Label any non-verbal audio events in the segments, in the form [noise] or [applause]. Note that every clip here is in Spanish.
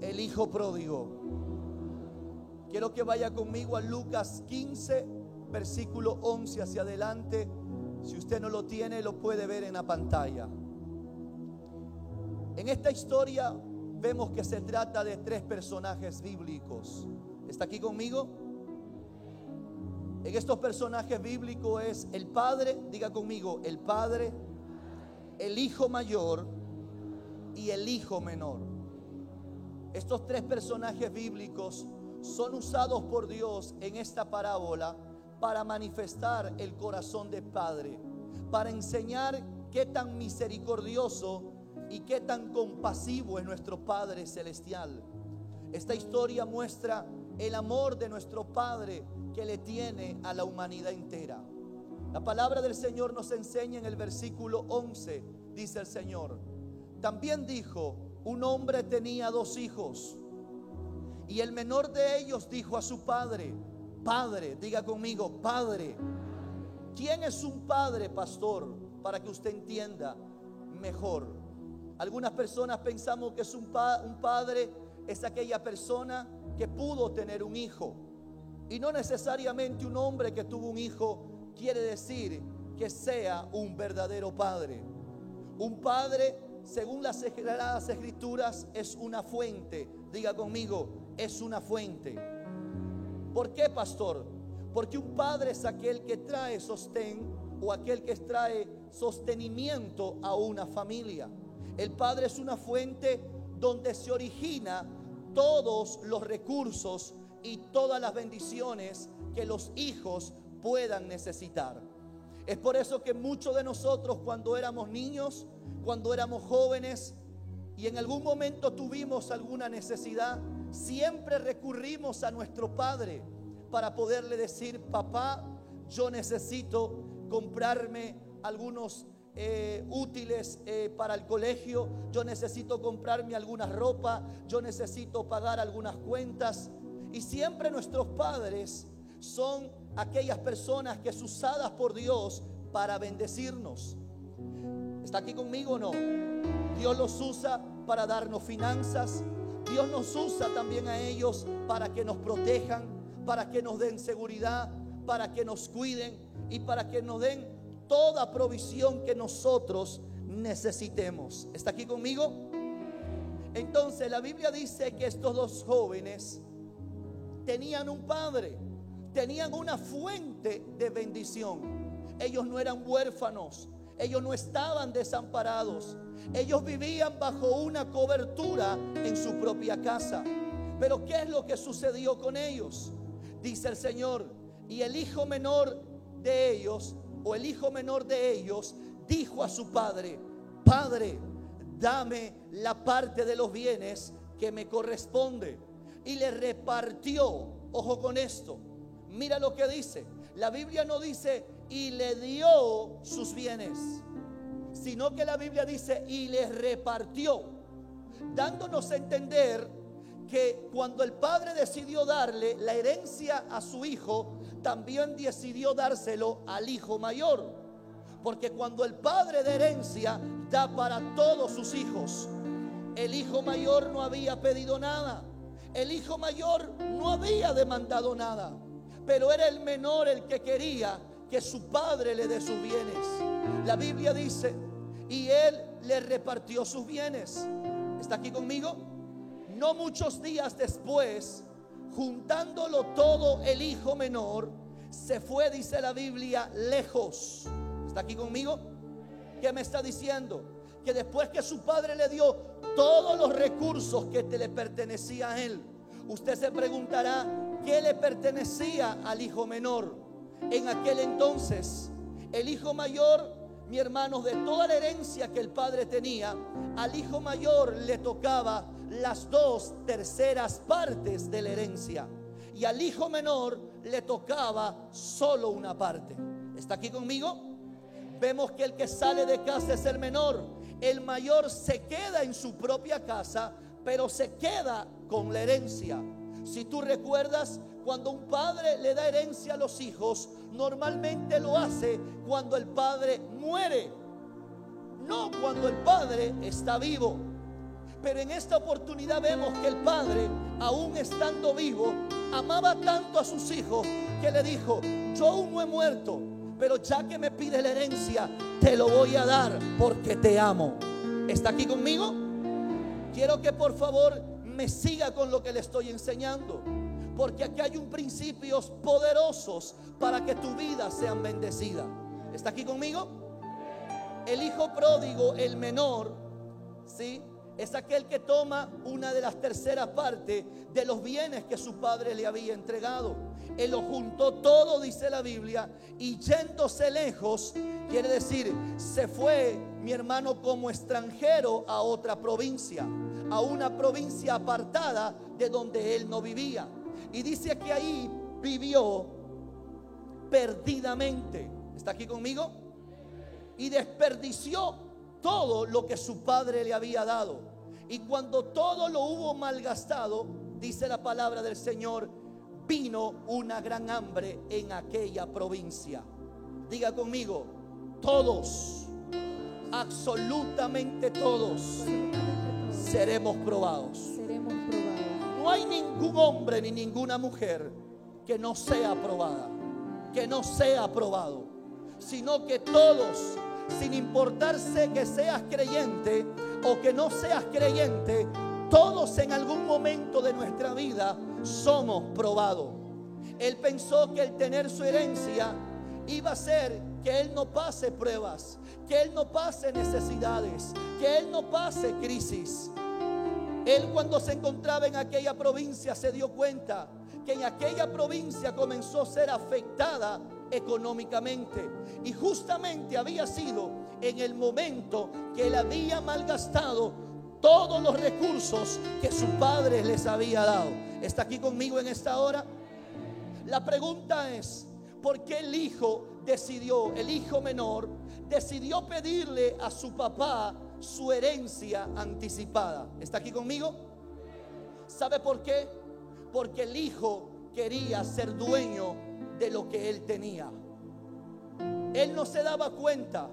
el hijo pródigo. Quiero que vaya conmigo a Lucas 15, versículo 11 hacia adelante. Si usted no lo tiene, lo puede ver en la pantalla. En esta historia vemos que se trata de tres personajes bíblicos. ¿Está aquí conmigo? En estos personajes bíblicos es el Padre, diga conmigo, el Padre, el Hijo mayor y el Hijo menor. Estos tres personajes bíblicos son usados por Dios en esta parábola para manifestar el corazón del Padre, para enseñar qué tan misericordioso y qué tan compasivo es nuestro Padre Celestial. Esta historia muestra el amor de nuestro Padre que le tiene a la humanidad entera. La palabra del Señor nos enseña en el versículo 11, dice el Señor. También dijo, un hombre tenía dos hijos y el menor de ellos dijo a su padre, Padre, diga conmigo, Padre. ¿Quién es un padre, pastor? Para que usted entienda mejor. Algunas personas pensamos que es un, un padre es aquella persona que pudo tener un hijo. Y no necesariamente un hombre que tuvo un hijo quiere decir que sea un verdadero padre. Un padre, según las sagradas escrituras, es una fuente. Diga conmigo, es una fuente. ¿Por qué, pastor? Porque un padre es aquel que trae sostén o aquel que trae sostenimiento a una familia. El Padre es una fuente donde se origina todos los recursos y todas las bendiciones que los hijos puedan necesitar. Es por eso que muchos de nosotros cuando éramos niños, cuando éramos jóvenes y en algún momento tuvimos alguna necesidad, siempre recurrimos a nuestro Padre para poderle decir, papá, yo necesito comprarme algunos eh, útiles eh, para el colegio, yo necesito comprarme alguna ropa, yo necesito pagar algunas cuentas. Y siempre nuestros padres son aquellas personas que es usadas por Dios para bendecirnos. ¿Está aquí conmigo o no? Dios los usa para darnos finanzas. Dios nos usa también a ellos para que nos protejan, para que nos den seguridad, para que nos cuiden y para que nos den toda provisión que nosotros necesitemos. ¿Está aquí conmigo? Entonces la Biblia dice que estos dos jóvenes tenían un padre, tenían una fuente de bendición. Ellos no eran huérfanos, ellos no estaban desamparados, ellos vivían bajo una cobertura en su propia casa. Pero ¿qué es lo que sucedió con ellos? Dice el Señor, y el hijo menor de ellos o el hijo menor de ellos dijo a su padre, Padre, dame la parte de los bienes que me corresponde. Y le repartió, ojo con esto, mira lo que dice. La Biblia no dice, y le dio sus bienes, sino que la Biblia dice, y le repartió, dándonos a entender que cuando el padre decidió darle la herencia a su hijo, también decidió dárselo al hijo mayor. Porque cuando el padre de herencia da para todos sus hijos, el hijo mayor no había pedido nada. El hijo mayor no había demandado nada. Pero era el menor el que quería que su padre le dé sus bienes. La Biblia dice, y él le repartió sus bienes. ¿Está aquí conmigo? No muchos días después, juntándolo todo el hijo menor, se fue, dice la Biblia, lejos. ¿Está aquí conmigo? ¿Qué me está diciendo? Que después que su padre le dio todos los recursos que te le pertenecía a él, usted se preguntará, ¿qué le pertenecía al hijo menor? En aquel entonces, el hijo mayor, mi hermano, de toda la herencia que el padre tenía, al hijo mayor le tocaba las dos terceras partes de la herencia. Y al hijo menor le tocaba solo una parte. ¿Está aquí conmigo? Vemos que el que sale de casa es el menor. El mayor se queda en su propia casa, pero se queda con la herencia. Si tú recuerdas, cuando un padre le da herencia a los hijos, normalmente lo hace cuando el padre muere, no cuando el padre está vivo. Pero en esta oportunidad vemos que el padre, aún estando vivo, amaba tanto a sus hijos que le dijo, yo aún no he muerto, pero ya que me pide la herencia, te lo voy a dar porque te amo. ¿Está aquí conmigo? Quiero que por favor me siga con lo que le estoy enseñando. Porque aquí hay un principios poderosos para que tu vida sea bendecida. ¿Está aquí conmigo? El hijo pródigo, el menor, ¿sí? Es aquel que toma una de las terceras partes de los bienes que su padre le había entregado. Él lo juntó todo, dice la Biblia, y yéndose lejos, quiere decir, se fue mi hermano como extranjero a otra provincia, a una provincia apartada de donde él no vivía. Y dice que ahí vivió perdidamente. ¿Está aquí conmigo? Y desperdició todo lo que su padre le había dado. Y cuando todo lo hubo malgastado, dice la palabra del Señor, vino una gran hambre en aquella provincia. Diga conmigo, todos, absolutamente todos, seremos probados. Seremos probados. No hay ningún hombre ni ninguna mujer que no sea aprobada, que no sea aprobado, sino que todos, sin importarse que seas creyente o que no seas creyente, todos en algún momento de nuestra vida somos probados. Él pensó que el tener su herencia iba a ser que él no pase pruebas, que él no pase necesidades, que él no pase crisis. Él cuando se encontraba en aquella provincia se dio cuenta que en aquella provincia comenzó a ser afectada económicamente. Y justamente había sido en el momento que él había malgastado todos los recursos que su padre les había dado. ¿Está aquí conmigo en esta hora? La pregunta es, ¿por qué el hijo decidió, el hijo menor, decidió pedirle a su papá su herencia anticipada? ¿Está aquí conmigo? ¿Sabe por qué? Porque el hijo quería ser dueño de lo que él tenía. Él no se daba cuenta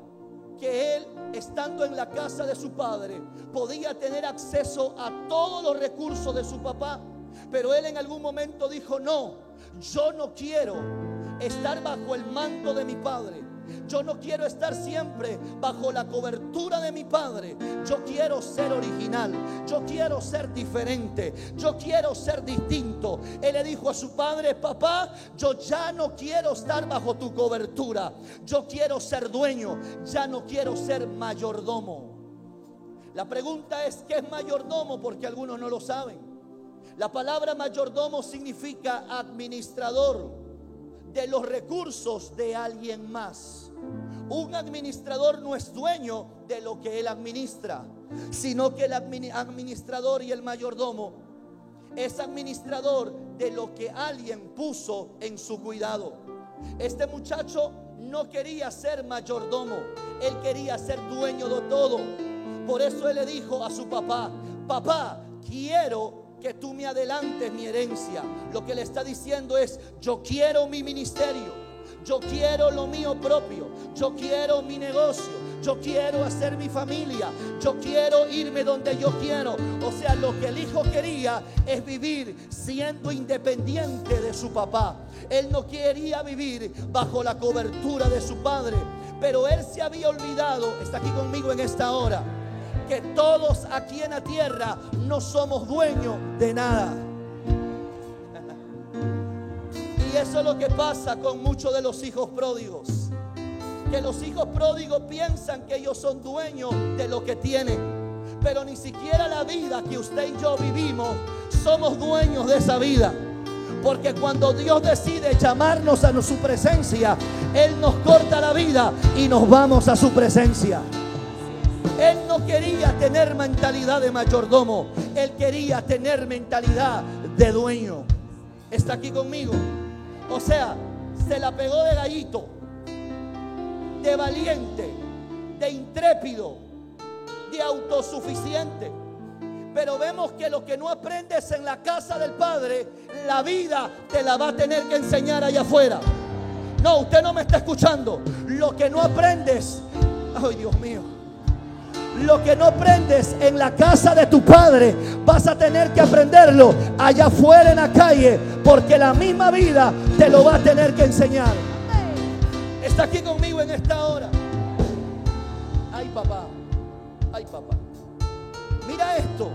que él, estando en la casa de su padre, podía tener acceso a todos los recursos de su papá. Pero él en algún momento dijo, no, yo no quiero estar bajo el manto de mi padre. Yo no quiero estar siempre bajo la cobertura de mi padre. Yo quiero ser original. Yo quiero ser diferente. Yo quiero ser distinto. Él le dijo a su padre, papá, yo ya no quiero estar bajo tu cobertura. Yo quiero ser dueño. Ya no quiero ser mayordomo. La pregunta es, ¿qué es mayordomo? Porque algunos no lo saben. La palabra mayordomo significa administrador de los recursos de alguien más. Un administrador no es dueño de lo que él administra, sino que el administrador y el mayordomo es administrador de lo que alguien puso en su cuidado. Este muchacho no quería ser mayordomo, él quería ser dueño de todo. Por eso él le dijo a su papá, papá, quiero que tú me adelantes mi herencia. Lo que le está diciendo es, yo quiero mi ministerio. Yo quiero lo mío propio. Yo quiero mi negocio. Yo quiero hacer mi familia. Yo quiero irme donde yo quiero. O sea, lo que el hijo quería es vivir siendo independiente de su papá. Él no quería vivir bajo la cobertura de su padre. Pero él se había olvidado, está aquí conmigo en esta hora que todos aquí en la tierra no somos dueños de nada. Y eso es lo que pasa con muchos de los hijos pródigos. Que los hijos pródigos piensan que ellos son dueños de lo que tienen. Pero ni siquiera la vida que usted y yo vivimos somos dueños de esa vida. Porque cuando Dios decide llamarnos a su presencia, Él nos corta la vida y nos vamos a su presencia. Él no quería tener mentalidad de mayordomo, él quería tener mentalidad de dueño. ¿Está aquí conmigo? O sea, se la pegó de gallito, de valiente, de intrépido, de autosuficiente. Pero vemos que lo que no aprendes en la casa del Padre, la vida te la va a tener que enseñar allá afuera. No, usted no me está escuchando. Lo que no aprendes, ay Dios mío, Lo que no aprendes en la casa de tu padre, vas a tener que aprenderlo allá afuera en la calle, porque la misma vida te lo va a tener que enseñar. Está aquí conmigo en esta hora. Ay, papá. Ay, papá. Mira esto.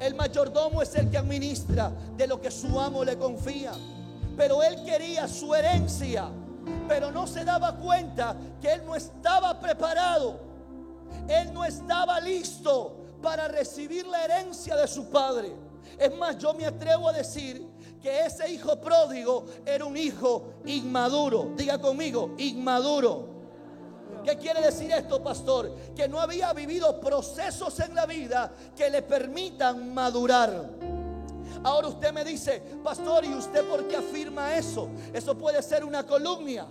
El mayordomo es el que administra de lo que su amo le confía. Pero él quería su herencia. Pero no se daba cuenta que él no estaba preparado. Él no estaba listo para recibir la herencia de su padre. Es más, yo me atrevo a decir que ese hijo pródigo era un hijo inmaduro. Diga conmigo, inmaduro. ¿Qué quiere decir esto, pastor? Que no había vivido procesos en la vida que le permitan madurar. Ahora usted me dice, pastor, ¿y usted por qué afirma eso? Eso puede ser una columna.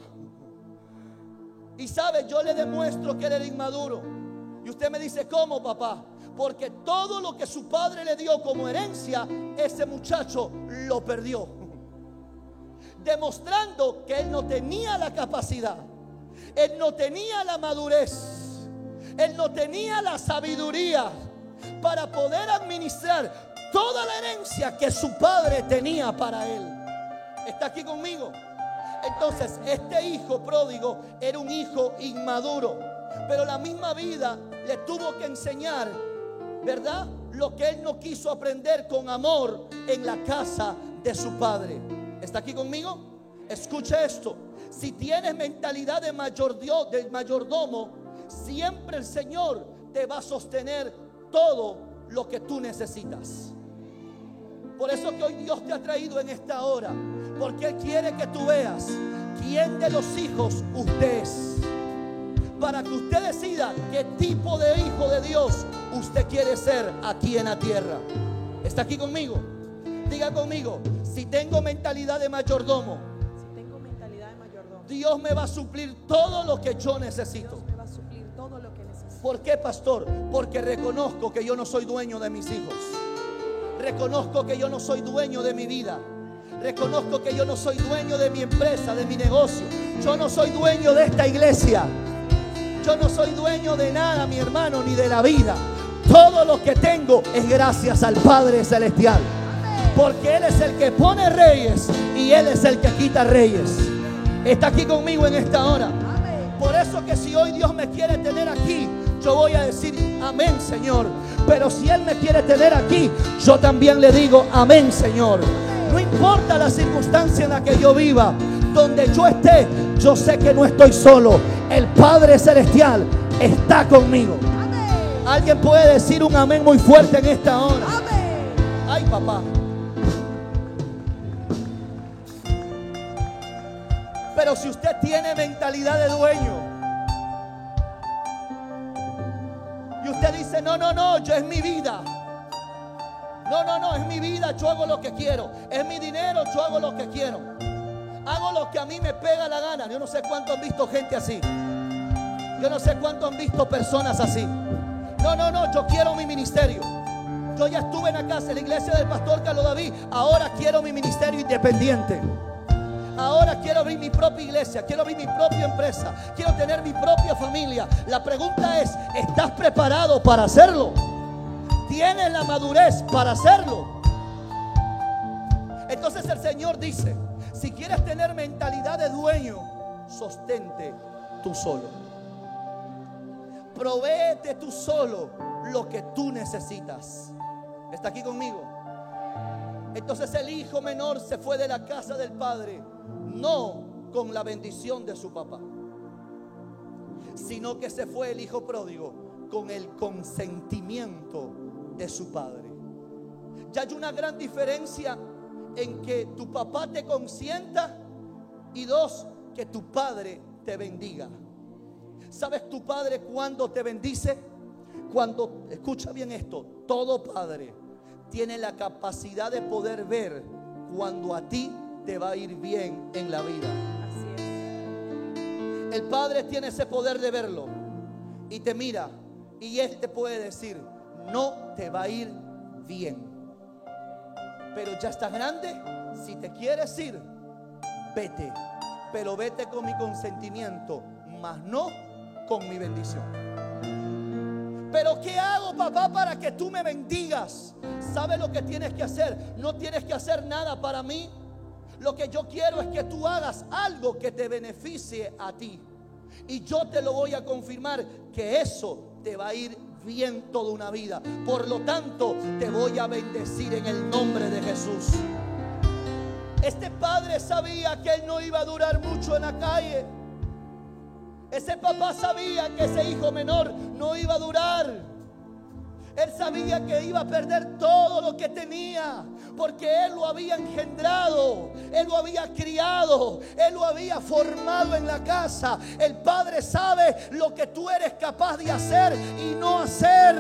Y sabe, yo le demuestro que él era inmaduro. Y usted me dice, ¿cómo, papá? Porque todo lo que su padre le dio como herencia, ese muchacho lo perdió. [laughs] Demostrando que él no tenía la capacidad él no tenía la madurez. Él no tenía la sabiduría para poder administrar toda la herencia que su padre tenía para él. ¿Está aquí conmigo? Entonces, este hijo pródigo era un hijo inmaduro, pero la misma vida le tuvo que enseñar, ¿verdad? Lo que él no quiso aprender con amor en la casa de su padre. ¿Está aquí conmigo? Escucha esto. Si tienes mentalidad de, de mayordomo, siempre el Señor te va a sostener todo lo que tú necesitas. Por eso que hoy Dios te ha traído en esta hora. Porque Él quiere que tú veas quién de los hijos usted es. Para que usted decida qué tipo de hijo de Dios usted quiere ser aquí en la tierra. ¿Está aquí conmigo? Diga conmigo, si tengo mentalidad de mayordomo, Dios me va a suplir todo lo que yo necesito. ¿Por qué, pastor? Porque reconozco que yo no soy dueño de mis hijos. Reconozco que yo no soy dueño de mi vida. Reconozco que yo no soy dueño de mi empresa, de mi negocio. Yo no soy dueño de esta iglesia. Yo no soy dueño de nada, mi hermano, ni de la vida. Todo lo que tengo es gracias al Padre Celestial. Porque Él es el que pone reyes y Él es el que quita reyes está aquí conmigo en esta hora. Por eso que si hoy Dios me quiere tener aquí, yo voy a decir amén, Señor. Pero si Él me quiere tener aquí, yo también le digo amén, Señor. No importa la circunstancia en la que yo viva, donde yo esté, yo sé que no estoy solo. El Padre Celestial está conmigo. Alguien puede decir un amén muy fuerte en esta hora. Ay, papá. Pero si usted tiene mentalidad de dueño y usted dice, no, no, no, yo es mi vida. No, no, no, es mi vida, yo hago lo que quiero. Es mi dinero, yo hago lo que quiero. Hago lo que a mí me pega la gana. Yo no sé cuánto han visto gente así. Yo no sé cuánto han visto personas así. No, no, no, yo quiero mi ministerio. Yo ya estuve en la casa, en la iglesia del pastor Carlos David. Ahora quiero mi ministerio independiente. Ahora quiero abrir mi propia iglesia, quiero abrir mi propia empresa, quiero tener mi propia familia. La pregunta es, ¿estás preparado para hacerlo? ¿Tienes la madurez para hacerlo? Entonces el Señor dice, si quieres tener mentalidad de dueño, sostente tú solo. Provéete tú solo lo que tú necesitas. ¿Está aquí conmigo? Entonces el hijo menor se fue de la casa del padre no con la bendición de su papá, sino que se fue el hijo pródigo con el consentimiento de su padre. Ya hay una gran diferencia en que tu papá te consienta y dos, que tu padre te bendiga. ¿Sabes tu padre cuando te bendice? Cuando, escucha bien esto, todo padre tiene la capacidad de poder ver cuando a ti te va a ir bien en la vida. El Padre tiene ese poder de verlo y te mira y Él te puede decir, no te va a ir bien. Pero ya estás grande, si te quieres ir, vete. Pero vete con mi consentimiento, mas no con mi bendición. Pero ¿qué hago, papá, para que tú me bendigas? ¿Sabes lo que tienes que hacer? No tienes que hacer nada para mí. Lo que yo quiero es que tú hagas algo que te beneficie a ti. Y yo te lo voy a confirmar que eso te va a ir bien toda una vida. Por lo tanto, te voy a bendecir en el nombre de Jesús. Este padre sabía que él no iba a durar mucho en la calle. Ese papá sabía que ese hijo menor no iba a durar. Él sabía que iba a perder todo lo que tenía, porque Él lo había engendrado, Él lo había criado, Él lo había formado en la casa. El Padre sabe lo que tú eres capaz de hacer y no hacer,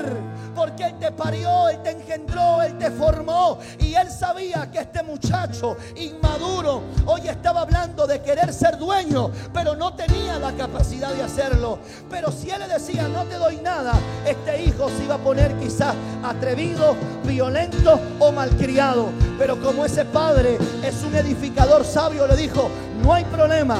porque Él te parió, Él te engendró, Él te formó. Y Él sabía que este muchacho inmaduro hoy estaba hablando de querer ser dueño, pero no tenía la capacidad de hacerlo. Pero si Él le decía, no te doy nada, este hijo se iba a poner quizás atrevido, violento o malcriado. Pero como ese padre es un edificador sabio, le dijo, no hay problema,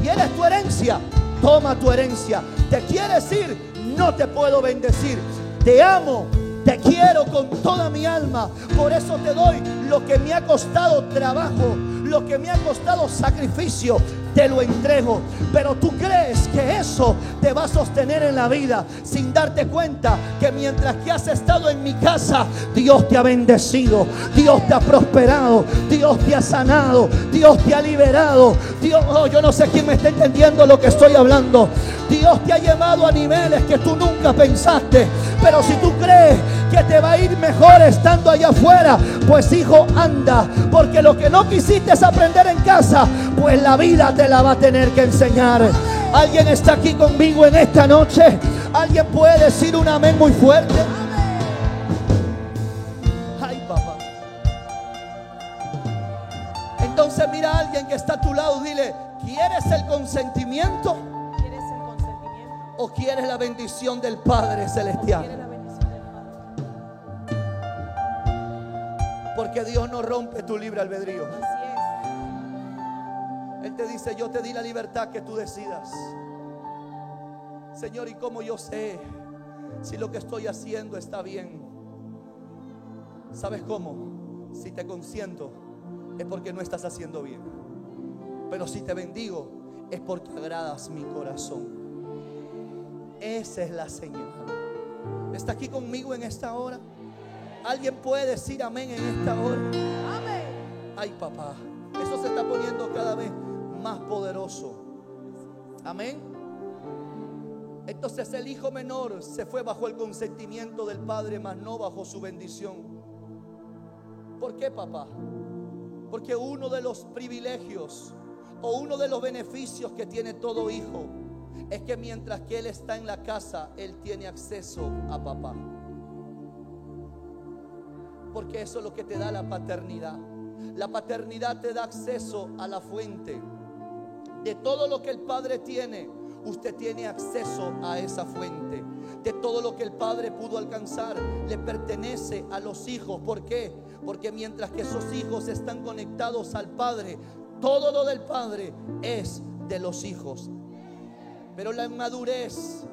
¿quieres tu herencia? Toma tu herencia. ¿Te quieres ir? No te puedo bendecir. Te amo, te quiero con toda mi alma. Por eso te doy lo que me ha costado trabajo, lo que me ha costado sacrificio te lo entrego. Pero tú crees que eso te va a sostener en la vida sin darte cuenta que mientras que has estado en mi casa, Dios te ha bendecido, Dios te ha prosperado, Dios te ha sanado, Dios te ha liberado. Dios, oh, yo no sé quién me está entendiendo lo que estoy hablando. Dios te ha llevado a niveles que tú nunca pensaste. Pero si tú crees que te va a ir mejor estando allá afuera, pues hijo, anda. Porque lo que no quisiste aprender en casa, pues la vida te la va a tener que enseñar. ¿Alguien está aquí conmigo en esta noche? ¿Alguien puede decir un amén muy fuerte? Ay, papá. Entonces mira a alguien que está a tu lado, dile, ¿quieres el consentimiento? ¿Quieres el consentimiento? ¿O quieres la bendición del Padre Celestial? Porque Dios no rompe tu libre albedrío. Así es. Él te dice, yo te di la libertad que tú decidas. Señor, ¿y cómo yo sé si lo que estoy haciendo está bien? ¿Sabes cómo? Si te consiento es porque no estás haciendo bien. Pero si te bendigo es porque agradas mi corazón. Esa es la señal. ¿Está aquí conmigo en esta hora? ¿Alguien puede decir amén en esta hora? Amén. Ay, papá, eso se está poniendo cada vez más poderoso. Amén. Entonces el hijo menor se fue bajo el consentimiento del padre, mas no bajo su bendición. ¿Por qué, papá? Porque uno de los privilegios o uno de los beneficios que tiene todo hijo es que mientras que él está en la casa, él tiene acceso a papá. Porque eso es lo que te da la paternidad. La paternidad te da acceso a la fuente. De todo lo que el Padre tiene, usted tiene acceso a esa fuente. De todo lo que el Padre pudo alcanzar, le pertenece a los hijos. ¿Por qué? Porque mientras que esos hijos están conectados al Padre, todo lo del Padre es de los hijos. Pero la inmadurez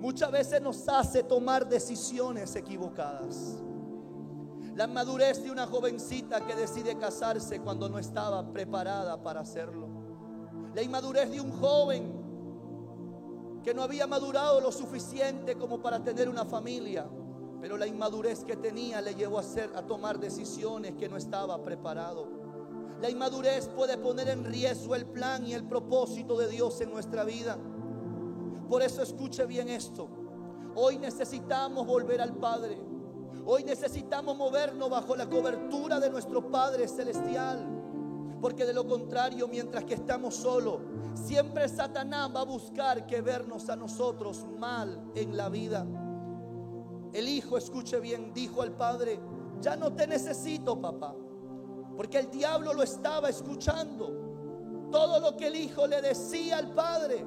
muchas veces nos hace tomar decisiones equivocadas. La madurez de una jovencita que decide casarse cuando no estaba preparada para hacerlo. La inmadurez de un joven que no había madurado lo suficiente como para tener una familia. Pero la inmadurez que tenía le llevó a, hacer, a tomar decisiones que no estaba preparado. La inmadurez puede poner en riesgo el plan y el propósito de Dios en nuestra vida. Por eso escuche bien esto. Hoy necesitamos volver al Padre. Hoy necesitamos movernos bajo la cobertura de nuestro Padre Celestial. Porque de lo contrario, mientras que estamos solos, siempre Satanás va a buscar que vernos a nosotros mal en la vida. El hijo, escuche bien, dijo al padre, ya no te necesito, papá. Porque el diablo lo estaba escuchando. Todo lo que el hijo le decía al padre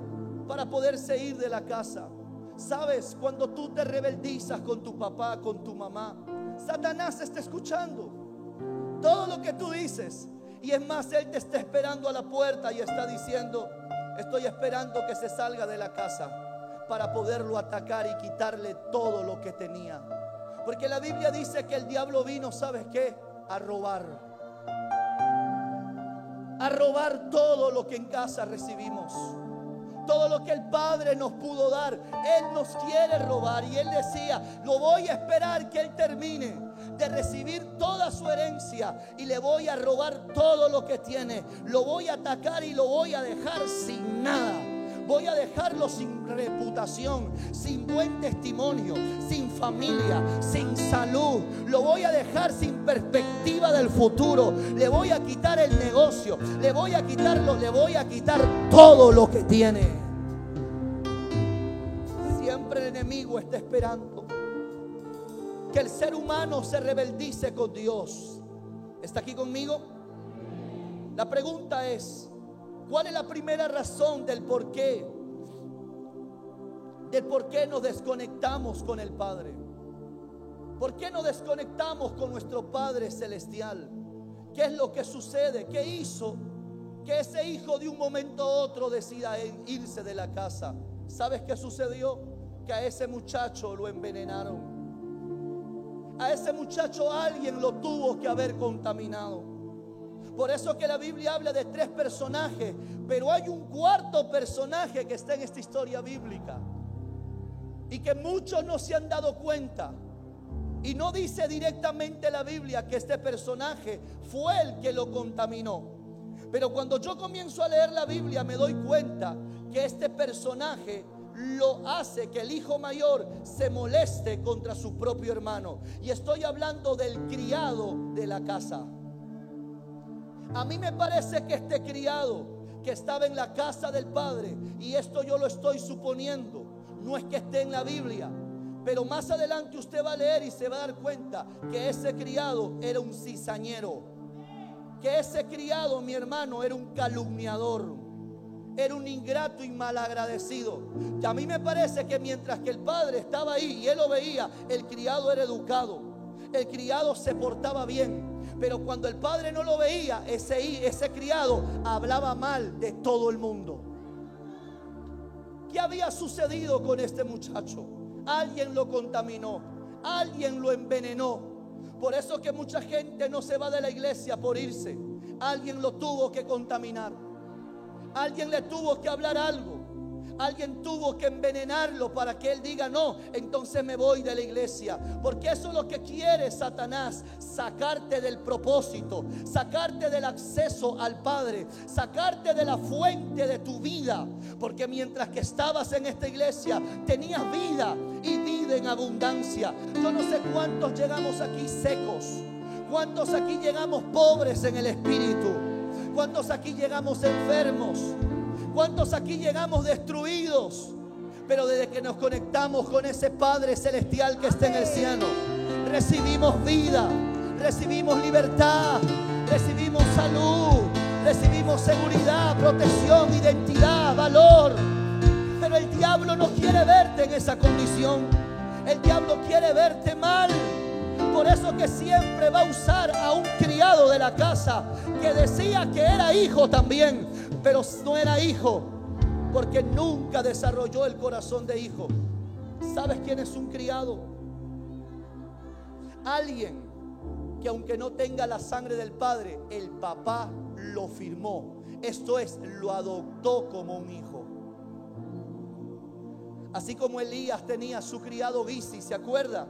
para poderse ir de la casa. Sabes, cuando tú te rebeldizas con tu papá, con tu mamá, Satanás está escuchando todo lo que tú dices. Y es más, Él te está esperando a la puerta y está diciendo, estoy esperando que se salga de la casa. para poderlo atacar y quitarle todo lo que tenía. Porque la Biblia dice que el diablo vino, ¿sabes qué? A robar. A robar todo lo que en casa recibimos. Todo lo que el Padre nos pudo dar. Él nos quiere robar. Y Él decía, lo voy a esperar que Él termine de recibir toda su herencia y le voy a robar todo lo que tiene. Lo voy a atacar y lo voy a dejar sin nada. Voy a dejarlo sin reputación, sin buen testimonio, sin familia, sin salud. Lo voy a dejar sin perspectiva del futuro. Le voy a quitar el negocio. Le voy a quitarlo, le voy a quitar todo lo que tiene. Siempre el enemigo está esperando que el ser humano se rebeldice con Dios. ¿Está aquí conmigo? La pregunta es, ¿cuál es la primera razón del por qué? Del por qué nos desconectamos con el Padre. ¿Por qué nos desconectamos con nuestro Padre Celestial? ¿Qué es lo que sucede? ¿Qué hizo que ese hijo de un momento a otro decida irse de la casa? ¿Sabes qué sucedió? Que a ese muchacho lo envenenaron. A ese muchacho alguien lo tuvo que haber contaminado. Por eso que la Biblia habla de tres personajes, pero hay un cuarto personaje que está en esta historia bíblica y que muchos no se han dado cuenta. Y no dice directamente la Biblia que este personaje fue el que lo contaminó. Pero cuando yo comienzo a leer la Biblia me doy cuenta que este personaje lo hace que el hijo mayor se moleste contra su propio hermano. Y estoy hablando del criado de la casa. A mí me parece que este criado que estaba en la casa del padre, y esto yo lo estoy suponiendo, no es que esté en la Biblia, pero más adelante usted va a leer y se va a dar cuenta que ese criado era un cizañero, que ese criado, mi hermano, era un calumniador era un ingrato y malagradecido. Y a mí me parece que mientras que el padre estaba ahí y él lo veía, el criado era educado, el criado se portaba bien. Pero cuando el padre no lo veía, ese, ese criado hablaba mal de todo el mundo. ¿Qué había sucedido con este muchacho? Alguien lo contaminó, alguien lo envenenó. Por eso que mucha gente no se va de la iglesia por irse. Alguien lo tuvo que contaminar. Alguien le tuvo que hablar algo. Alguien tuvo que envenenarlo para que él diga, no, entonces me voy de la iglesia. Porque eso es lo que quiere Satanás, sacarte del propósito, sacarte del acceso al Padre, sacarte de la fuente de tu vida. Porque mientras que estabas en esta iglesia, tenías vida y vida en abundancia. Yo no sé cuántos llegamos aquí secos, cuántos aquí llegamos pobres en el espíritu. ¿Cuántos aquí llegamos enfermos? ¿Cuántos aquí llegamos destruidos? Pero desde que nos conectamos con ese Padre Celestial que está en el cielo, recibimos vida, recibimos libertad, recibimos salud, recibimos seguridad, protección, identidad, valor. Pero el diablo no quiere verte en esa condición. El diablo quiere verte mal. Por eso que siempre va a usar a un criado de la casa que decía que era hijo también, pero no era hijo porque nunca desarrolló el corazón de hijo. ¿Sabes quién es un criado? Alguien que aunque no tenga la sangre del padre, el papá lo firmó. Esto es, lo adoptó como un hijo. Así como Elías tenía su criado bici, ¿se acuerda?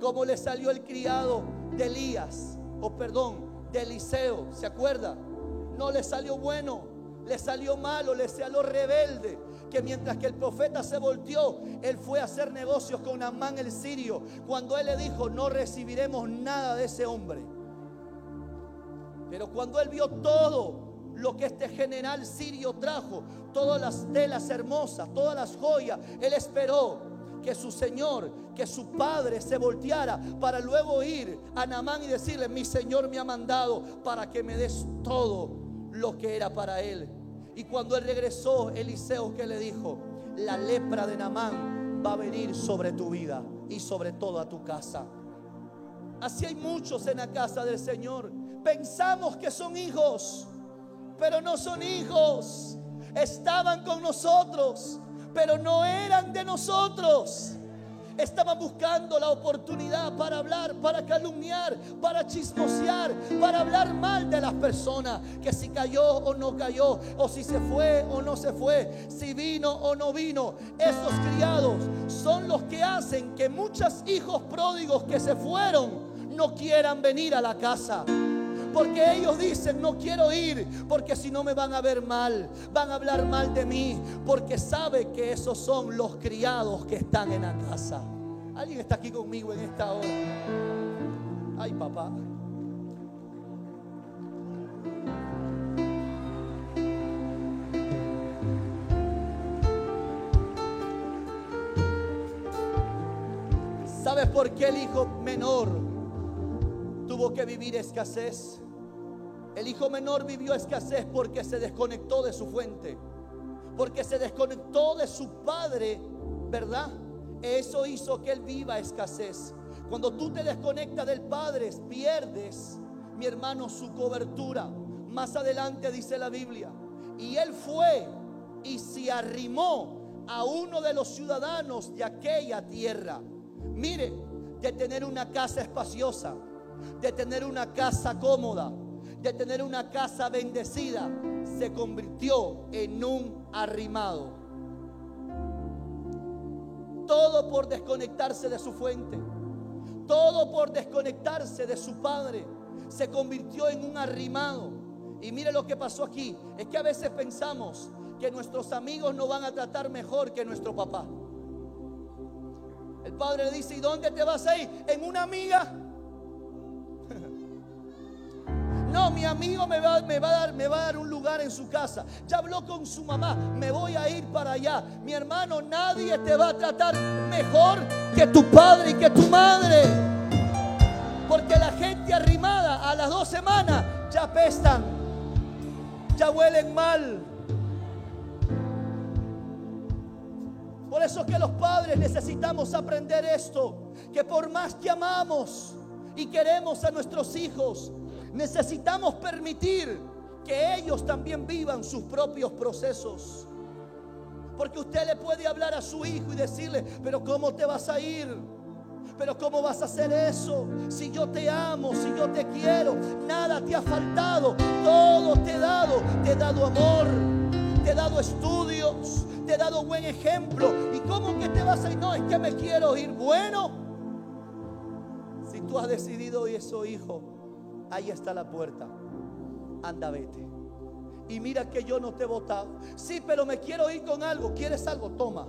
Cómo le salió el criado de Elías, o perdón, de Eliseo, ¿se acuerda? No le salió bueno, le salió malo, le salió rebelde. Que mientras que el profeta se volteó, él fue a hacer negocios con Amán el sirio. Cuando él le dijo, no recibiremos nada de ese hombre. Pero cuando él vio todo lo que este general sirio trajo, todas las telas hermosas, todas las joyas, él esperó que su Señor, que su Padre se volteara para luego ir a Namán y decirle, mi Señor me ha mandado para que me des todo lo que era para él. Y cuando él regresó, Eliseo que le dijo, la lepra de Namán va a venir sobre tu vida y sobre toda tu casa. Así hay muchos en la casa del Señor. Pensamos que son hijos, pero no son hijos. Estaban con nosotros, pero no eran de nosotros. Estaban buscando la oportunidad para hablar, para calumniar, para chismosear, para hablar mal de las personas. Que si cayó o no cayó, o si se fue o no se fue, si vino o no vino. Esos criados son los que hacen que muchos hijos pródigos que se fueron no quieran venir a la casa. Porque ellos dicen, no quiero ir, porque si no me van a ver mal, van a hablar mal de mí, porque sabe que esos son los criados que están en la casa. ¿Alguien está aquí conmigo en esta hora? Ay, papá. ¿Sabes por qué el hijo menor tuvo que vivir escasez? El hijo menor vivió escasez porque se desconectó de su fuente, porque se desconectó de su padre, ¿verdad? Eso hizo que él viva escasez. Cuando tú te desconectas del Padre, pierdes, mi hermano, su cobertura. Más adelante dice la Biblia. Y él fue y se arrimó a uno de los ciudadanos de aquella tierra. Mire, de tener una casa espaciosa, de tener una casa cómoda, de tener una casa bendecida, se convirtió en un arrimado. Todo por desconectarse de su fuente. Todo por desconectarse de su padre. Se convirtió en un arrimado. Y mire lo que pasó aquí. Es que a veces pensamos que nuestros amigos no van a tratar mejor que nuestro papá. El padre le dice, ¿y dónde te vas a ir? En una amiga. No, mi amigo me va, a dar, a dar un lugar en su casa. Ya habló con su mamá, me voy a ir para allá. Mi hermano, nadie te va a tratar mejor que tu padre y que tu madre. Porque la gente arrimada a las dos semanas ya pestan, ya huelen mal. Por eso que los padres necesitamos aprender esto, que por más que amamos y queremos a nuestros hijos, necesitamos permitir que ellos también vivan sus propios procesos. Porque usted le puede hablar a su hijo y decirle, pero ¿cómo te vas a ir? Pero ¿cómo vas a hacer eso? Si yo te amo, si yo te quiero, nada te ha faltado, todo te he dado, te he dado amor, te he dado estudios, te he dado buen ejemplo. ¿Y cómo que te vas a ir? No, es que me quiero ir. Bueno, si tú has decidido eso, hijo, ahí está la puerta. Anda, vete. Y mira que yo no te he votado. Sí, pero me quiero ir con algo. ¿Quieres algo? Toma.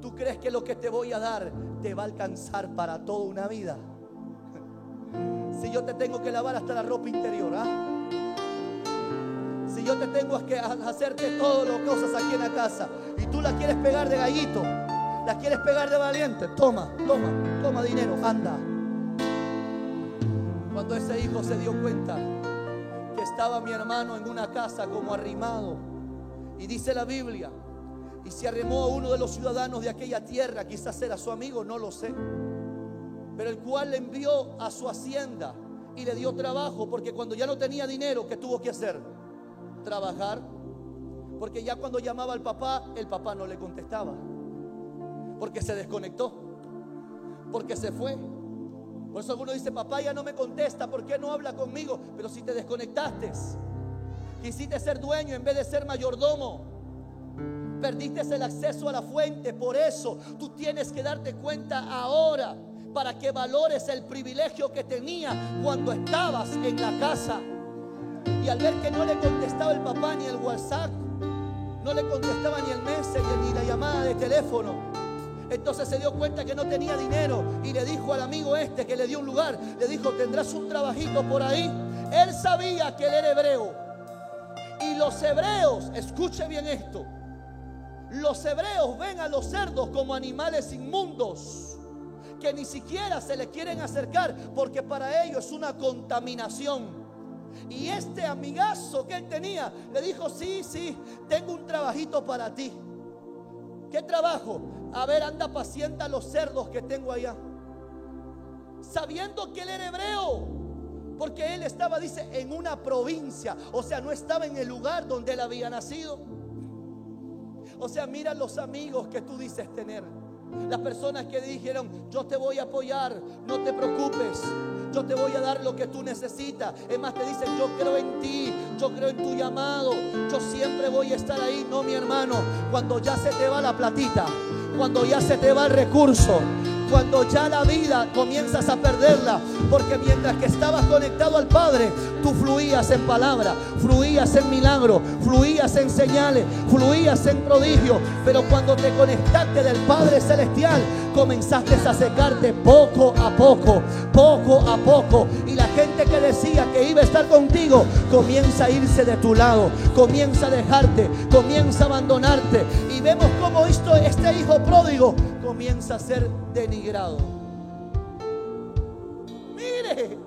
¿Tú crees que lo que te voy a dar te va a alcanzar para toda una vida? [laughs] Si yo te tengo que lavar hasta la ropa interior, ¿ah? Si yo te tengo que hacerte todas las cosas aquí en la casa y tú la quieres pegar de gallito, la quieres pegar de valiente, toma, toma, toma dinero, anda. Cuando ese hijo se dio cuenta que estaba mi hermano en una casa como arrimado, y dice la Biblia, y se arrimó a uno de los ciudadanos de aquella tierra, quizás era su amigo, no lo sé, pero el cual le envió a su hacienda y le dio trabajo, porque cuando ya no tenía dinero, ¿qué tuvo que hacer? Trabajar, porque ya cuando llamaba al papá, el papá no le contestaba, porque se desconectó, porque se fue. Por eso alguno dice, papá ya no me contesta, ¿por qué no habla conmigo? Pero si te desconectaste, quisiste ser dueño en vez de ser mayordomo, perdiste el acceso a la fuente, por eso tú tienes que darte cuenta ahora para que valores el privilegio que tenía cuando estabas en la casa. Y al ver que no le contestaba el papá ni el WhatsApp, no le contestaba ni el Messenger ni la llamada de teléfono, entonces se dio cuenta que no tenía dinero y le dijo al amigo este que le dio un lugar, le dijo, tendrás un trabajito por ahí. Él sabía que él era hebreo. Y los hebreos, escuche bien esto, los hebreos ven a los cerdos como animales inmundos que ni siquiera se le quieren acercar porque para ellos es una contaminación. Y este amigazo que él tenía le dijo, sí, sí, tengo un trabajito para ti. ¿Qué trabajo? A ver, anda, pacienta los cerdos que tengo allá. Sabiendo que él era hebreo. Porque él estaba, dice, en una provincia. O sea, no estaba en el lugar donde él había nacido. O sea, mira los amigos que tú dices tener. Las personas que dijeron, yo te voy a apoyar, no te preocupes, yo te voy a dar lo que tú necesitas. Es más, te dicen, yo creo en ti, yo creo en tu llamado, yo siempre voy a estar ahí. No, mi hermano, cuando ya se te va la platita, cuando ya se te va el recurso, cuando ya la vida comienzas a perderla, porque mientras que estabas conectado al Padre, tú fluías en palabra, fluías en milagro, fluías en señales, fluías en prodigio, pero cuando te conectaste del Padre Celestial, comenzaste a secarte poco a poco, poco a poco, y la gente que decía que iba a estar contigo, comienza a irse de tu lado, comienza a dejarte, comienza a abandonarte, y vemos cómo esto, este hijo pródigo comienza a ser denigrado. Mire,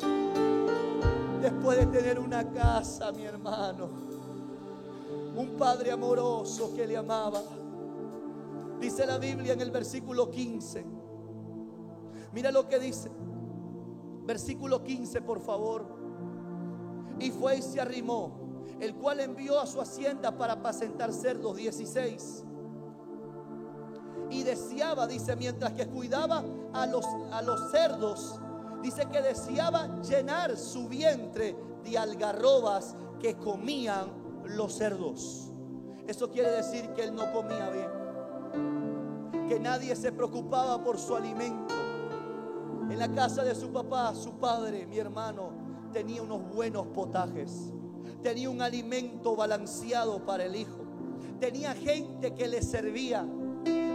después de tener una casa, mi hermano, un padre amoroso que le amaba, dice la Biblia en el versículo 15. Mira lo que dice. Versículo 15, por favor. Y fue y se arrimó, el cual envió a su hacienda para apacentar cerdos 16 y deseaba, dice, mientras que cuidaba a los, a los cerdos, dice que deseaba llenar su vientre de algarrobas que comían los cerdos. Eso quiere decir que él no comía bien, que nadie se preocupaba por su alimento. En la casa de su papá, su padre, mi hermano, tenía unos buenos potajes, tenía un alimento balanceado para el hijo, tenía gente que le servía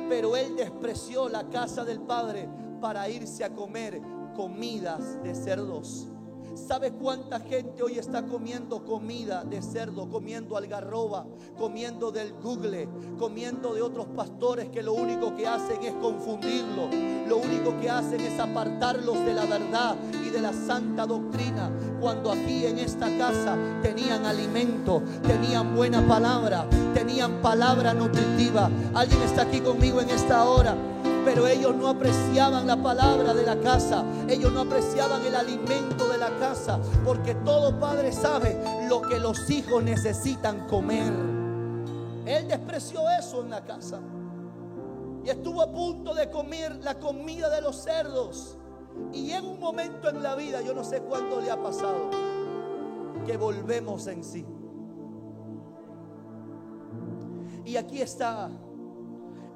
pero él despreció la casa del Padre para irse a comer comidas de cerdos. ¿Sabe cuánta gente hoy está comiendo comida de cerdo, comiendo algarroba, comiendo del google, comiendo de otros pastores que lo único que hacen es confundirlo, lo único que hacen es apartarlos de la verdad y de la santa doctrina, cuando aquí en esta casa tenían alimento, tenían buena palabra, tenían palabra nutritiva. ¿Alguien está aquí conmigo en esta hora? Pero ellos no apreciaban la palabra de la casa, ellos no apreciaban el alimento de la casa, porque todo padre sabe lo que los hijos necesitan comer. Él despreció eso en la casa y estuvo a punto de comer la comida de los cerdos. Y en un momento en la vida, yo no sé cuánto le ha pasado, que volvemos en sí. Y aquí está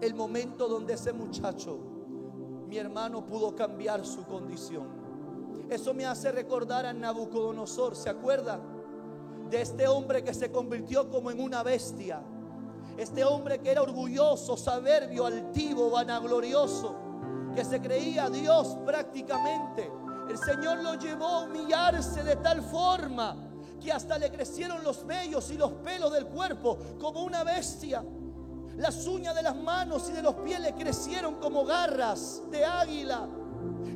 el momento donde ese muchacho, mi hermano, pudo cambiar su condición. Eso me hace recordar a Nabucodonosor, ¿se acuerda? De este hombre que se convirtió como en una bestia. Este hombre que era orgulloso, soberbio, altivo, vanaglorioso, que se creía Dios prácticamente. El Señor lo llevó a humillarse de tal forma que hasta le crecieron los vellos y los pelos del cuerpo como una bestia. Las uñas de las manos y de los pies le crecieron como garras de águila.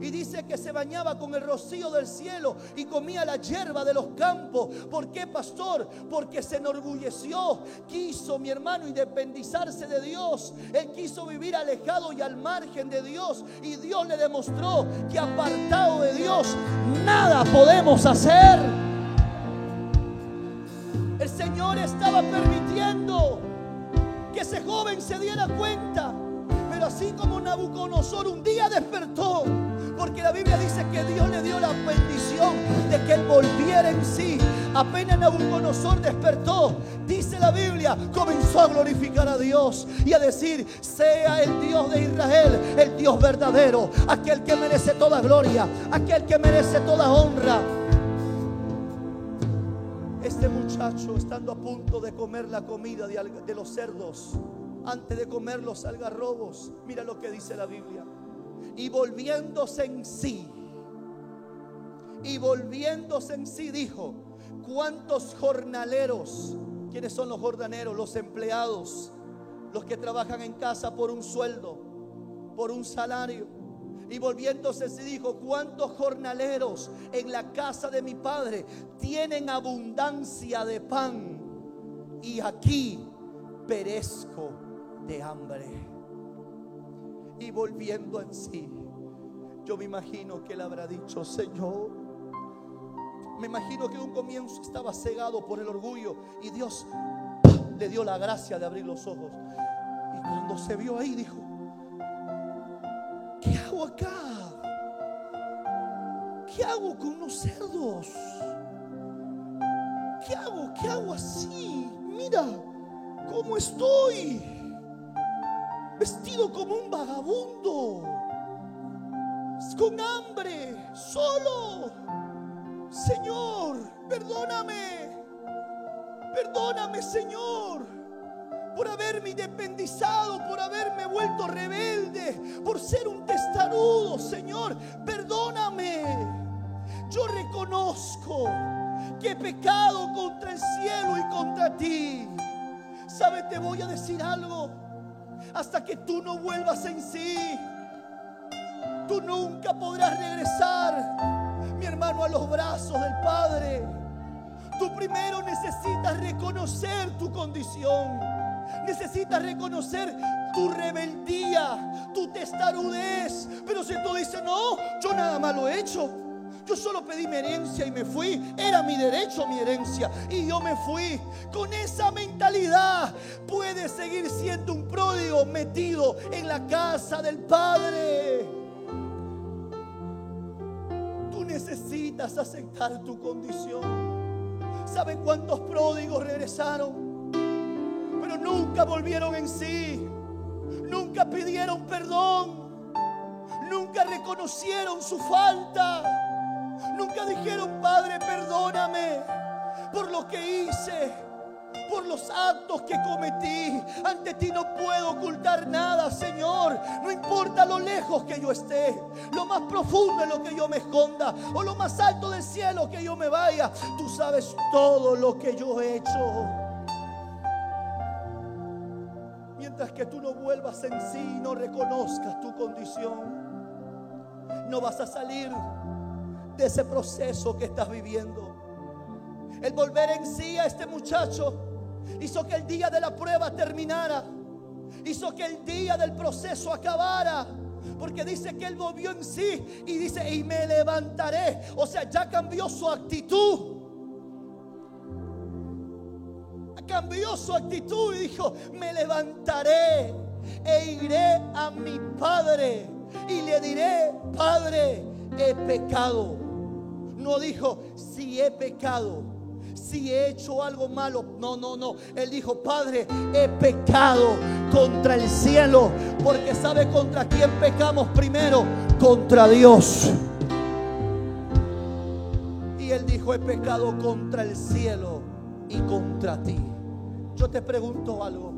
Y dice que se bañaba con el rocío del cielo y comía la hierba de los campos. ¿Por qué, pastor? Porque se enorgulleció. Quiso, mi hermano, independizarse de Dios. Él quiso vivir alejado y al margen de Dios. Y Dios le demostró que apartado de Dios nada podemos hacer. El Señor estaba permitiendo que ese joven se diera cuenta. Pero así como Nabucodonosor un día despertó, porque la Biblia dice que Dios le dio la bendición de que él volviera en sí. Apenas Nabucodonosor despertó, dice la Biblia, comenzó a glorificar a Dios y a decir, sea el Dios de Israel, el Dios verdadero, aquel que merece toda gloria, aquel que merece toda honra. Este muchacho, estando a punto de comer la comida de, los cerdos, antes de comer los algarrobos, mira lo que dice la Biblia. Y volviéndose en sí, y volviéndose en sí, dijo: ¿Cuántos jornaleros? ¿Quiénes son los jornaleros? Los empleados, los que trabajan en casa por un sueldo, por un salario y volviéndose se dijo, ¿cuántos jornaleros en la casa de mi padre tienen abundancia de pan? Y aquí perezco de hambre. Y volviendo en sí, yo me imagino que él habrá dicho, Señor, me imagino que un comienzo estaba cegado por el orgullo y Dios le dio la gracia de abrir los ojos. Y cuando se vio ahí dijo, ¿qué hago acá? ¿Qué hago con unos cerdos? ¿Qué hago? ¿Qué hago así? Mira cómo estoy. Vestido como un vagabundo. Con hambre. Solo. Señor, perdóname. Perdóname, Señor, por haberme independizado, por haberme vuelto rebelde, por ser un testarudo, Señor. Perdóname. Yo reconozco que he pecado contra el cielo y contra ti. ¿Sabe? Te voy a decir algo. Hasta que tú no vuelvas en sí, tú nunca podrás regresar, mi hermano, a los brazos del Padre. Tú primero necesitas reconocer tu condición. Necesitas reconocer tu rebeldía, tu testarudez. Pero si tú dices, no, yo nada más lo he hecho. Yo solo pedí mi herencia y me fui. Era mi derecho mi herencia. Y yo me fui. Con esa mentalidad puedes seguir siendo un pródigo metido en la casa del Padre. Tú necesitas aceptar tu condición. ¿Saben cuántos pródigos regresaron? Pero nunca volvieron en sí. Nunca pidieron perdón. Nunca reconocieron su falta. Nunca dijeron, Padre, perdóname por lo que hice, por los actos que cometí. Ante ti no puedo ocultar nada, Señor. No importa lo lejos que yo esté, lo más profundo en lo que yo me esconda, o lo más alto del cielo que yo me vaya. Tú sabes todo lo que yo he hecho. Mientras que tú no vuelvas en sí y no reconozcas tu condición, no vas a salir de ese proceso que estás viviendo. El volver en sí a este muchacho hizo que el día de la prueba terminara. Hizo que el día del proceso acabara. Porque dice que él volvió en sí y dice, y me levantaré. O sea, ya cambió su actitud. Cambió su actitud y dijo, me levantaré e iré a mi padre y le diré, Padre, he pecado. No dijo, si he pecado, si he hecho algo malo. No, no, no. Él dijo, Padre, he pecado contra el cielo. Porque sabe contra quién pecamos primero. Contra Dios. Y él dijo, he pecado contra el cielo y contra ti. Yo te pregunto algo.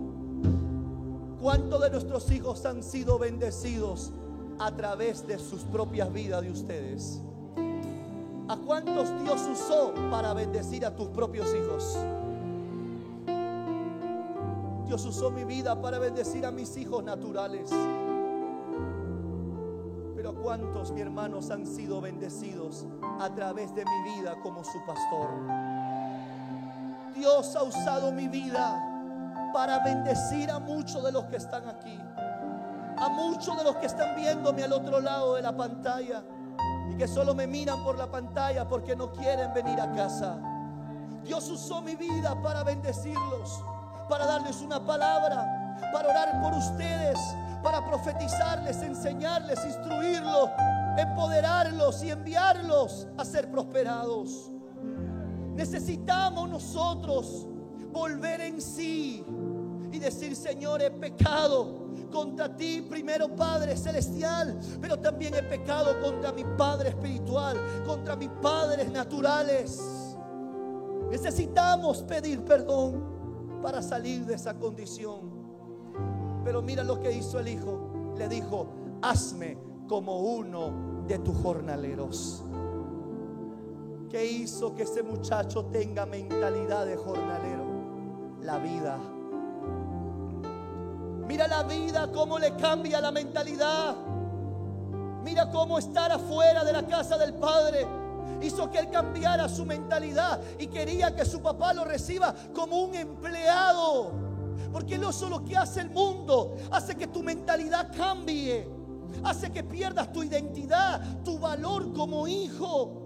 ¿Cuántos de nuestros hijos han sido bendecidos a través de sus propias vidas de ustedes? ¿A cuántos Dios usó para bendecir a tus propios hijos? Dios usó mi vida para bendecir a mis hijos naturales. Pero ¿cuántos, mi hermanos, han sido bendecidos a través de mi vida como su pastor? Dios ha usado mi vida para bendecir a muchos de los que están aquí. A muchos de los que están viéndome al otro lado de la pantalla y que solo me miran por la pantalla porque no quieren venir a casa. Dios usó mi vida para bendecirlos, para darles una palabra, para orar por ustedes, para profetizarles, enseñarles, instruirlos, empoderarlos y enviarlos a ser prosperados. Necesitamos nosotros volver en sí y decir, Señor, he pecado contra ti, primero Padre Celestial, pero también he pecado contra mi Padre Espiritual, contra mis padres naturales. Necesitamos pedir perdón para salir de esa condición. Pero mira lo que hizo el Hijo. Le dijo, hazme como uno de tus jornaleros. ¿Qué hizo que ese muchacho tenga mentalidad de jornalero? La vida. Mira la vida, cómo le cambia la mentalidad. Mira cómo estar afuera de la casa del Padre hizo que él cambiara su mentalidad y quería que su papá lo reciba como un empleado. Porque no solo que hace el mundo, hace que tu mentalidad cambie, hace que pierdas tu identidad, tu valor como hijo.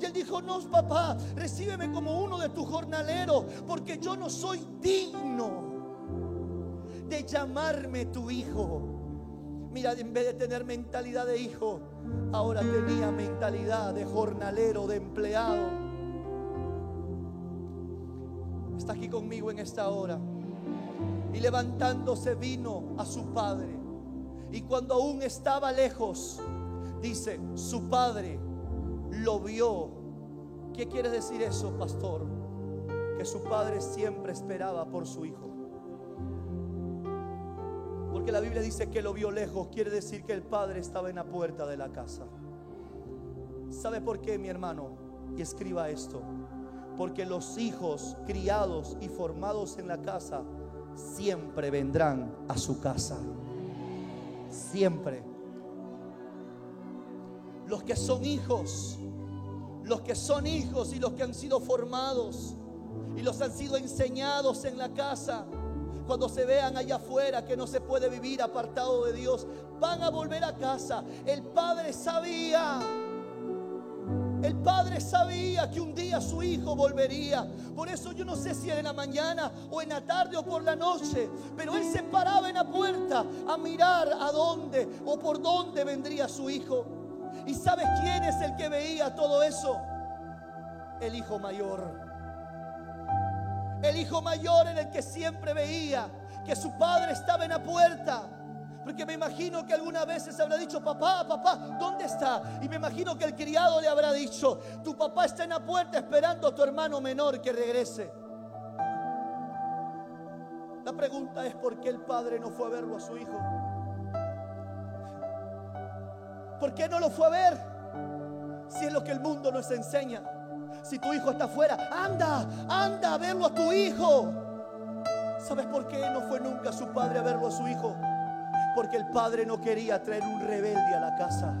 Y él dijo, no, papá, recíbeme como uno de tus jornaleros, porque yo no soy digno de llamarme tu hijo. Mira, en vez de tener mentalidad de hijo, ahora tenía mentalidad de jornalero, de empleado. Está aquí conmigo en esta hora. Y levantándose vino a su padre. Y cuando aún estaba lejos, dice, su padre lo vio. ¿Qué quiere decir eso, pastor? Que su padre siempre esperaba por su hijo. Porque la Biblia dice que lo vio lejos, quiere decir que el padre estaba en la puerta de la casa. ¿Sabe por qué, mi hermano? Y escriba esto. Porque los hijos criados y formados en la casa siempre vendrán a su casa. Siempre. Los que son hijos, los que son hijos y los que han sido formados y los han sido enseñados en la casa, cuando se vean allá afuera que no se puede vivir apartado de Dios, van a volver a casa. El Padre sabía. El padre sabía que un día su hijo volvería. Por eso yo no sé si era en la mañana o en la tarde o por la noche. Pero él se paraba en la puerta a mirar a dónde o por dónde vendría su hijo. ¿Y sabes quién es el que veía todo eso? El hijo mayor. El hijo mayor en el que siempre veía que su padre estaba en la puerta. Porque me imagino que algunas veces habrá dicho, papá, papá, ¿dónde está? Y me imagino que el criado le habrá dicho, tu papá está en la puerta esperando a tu hermano menor que regrese. La pregunta es, ¿por qué el padre no fue a verlo a su hijo? ¿Por qué no lo fue a ver? Si es lo que el mundo nos enseña. Si tu hijo está afuera, anda, anda a verlo a tu hijo. ¿Sabes por qué no fue nunca su padre a verlo a su hijo? Porque el padre no quería traer un rebelde a la casa.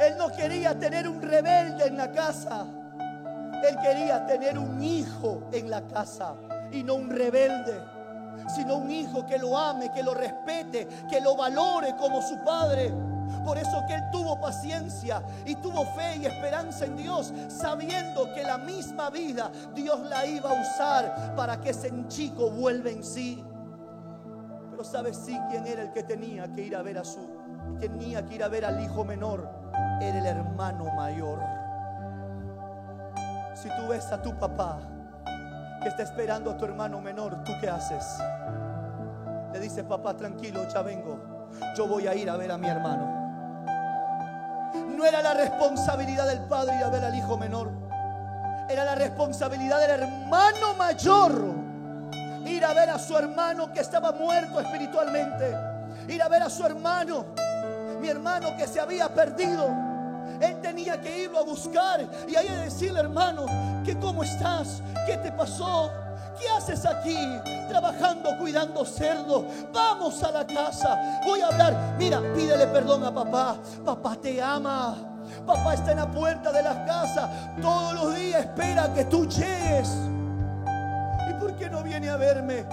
Él no quería tener un rebelde en la casa. Él quería tener un hijo en la casa y no un rebelde, sino un hijo que lo ame, que lo respete, que lo valore como su padre. Por eso que él tuvo paciencia y tuvo fe y esperanza en Dios, sabiendo que la misma vida Dios la iba a usar para que ese chico vuelva en sí. Pero sabes sí quién era el que tenía que ir a ver a su, tenía que ir a ver al hijo menor, era el hermano mayor. Si tú ves a tu papá que está esperando a tu hermano menor, ¿tú qué haces? Le dice, papá, tranquilo, ya vengo. Yo voy a ir a ver a mi hermano. No era la responsabilidad del padre ir a ver al hijo menor. Era la responsabilidad del hermano mayor ir a ver a su hermano que estaba muerto espiritualmente. Ir a ver a su hermano, mi hermano que se había perdido. Él tenía que irlo a buscar y ahí decirle, hermano, que cómo estás, qué te pasó, ¿Qué haces aquí trabajando, cuidando cerdo? Vamos a la casa. Voy a hablar. Mira, pídele perdón a papá. Papá te ama. Papá está en la puerta de la casa. Todos los días espera que tú llegues. ¿Y por qué no viene a verme?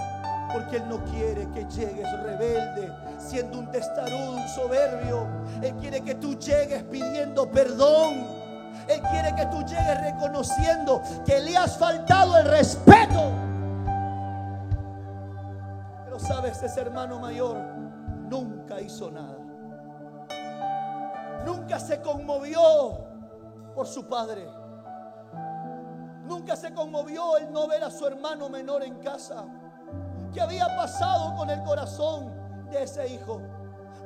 Porque Él no quiere que llegues rebelde, siendo un testarudo, un soberbio. Él quiere que tú llegues pidiendo perdón. Él quiere que tú llegues reconociendo que le has faltado el respeto. Pero sabes, ese hermano mayor nunca hizo nada. Nunca se conmovió por su padre. Nunca se conmovió el no ver a su hermano menor en casa. ¿Qué había pasado con el corazón de ese hijo?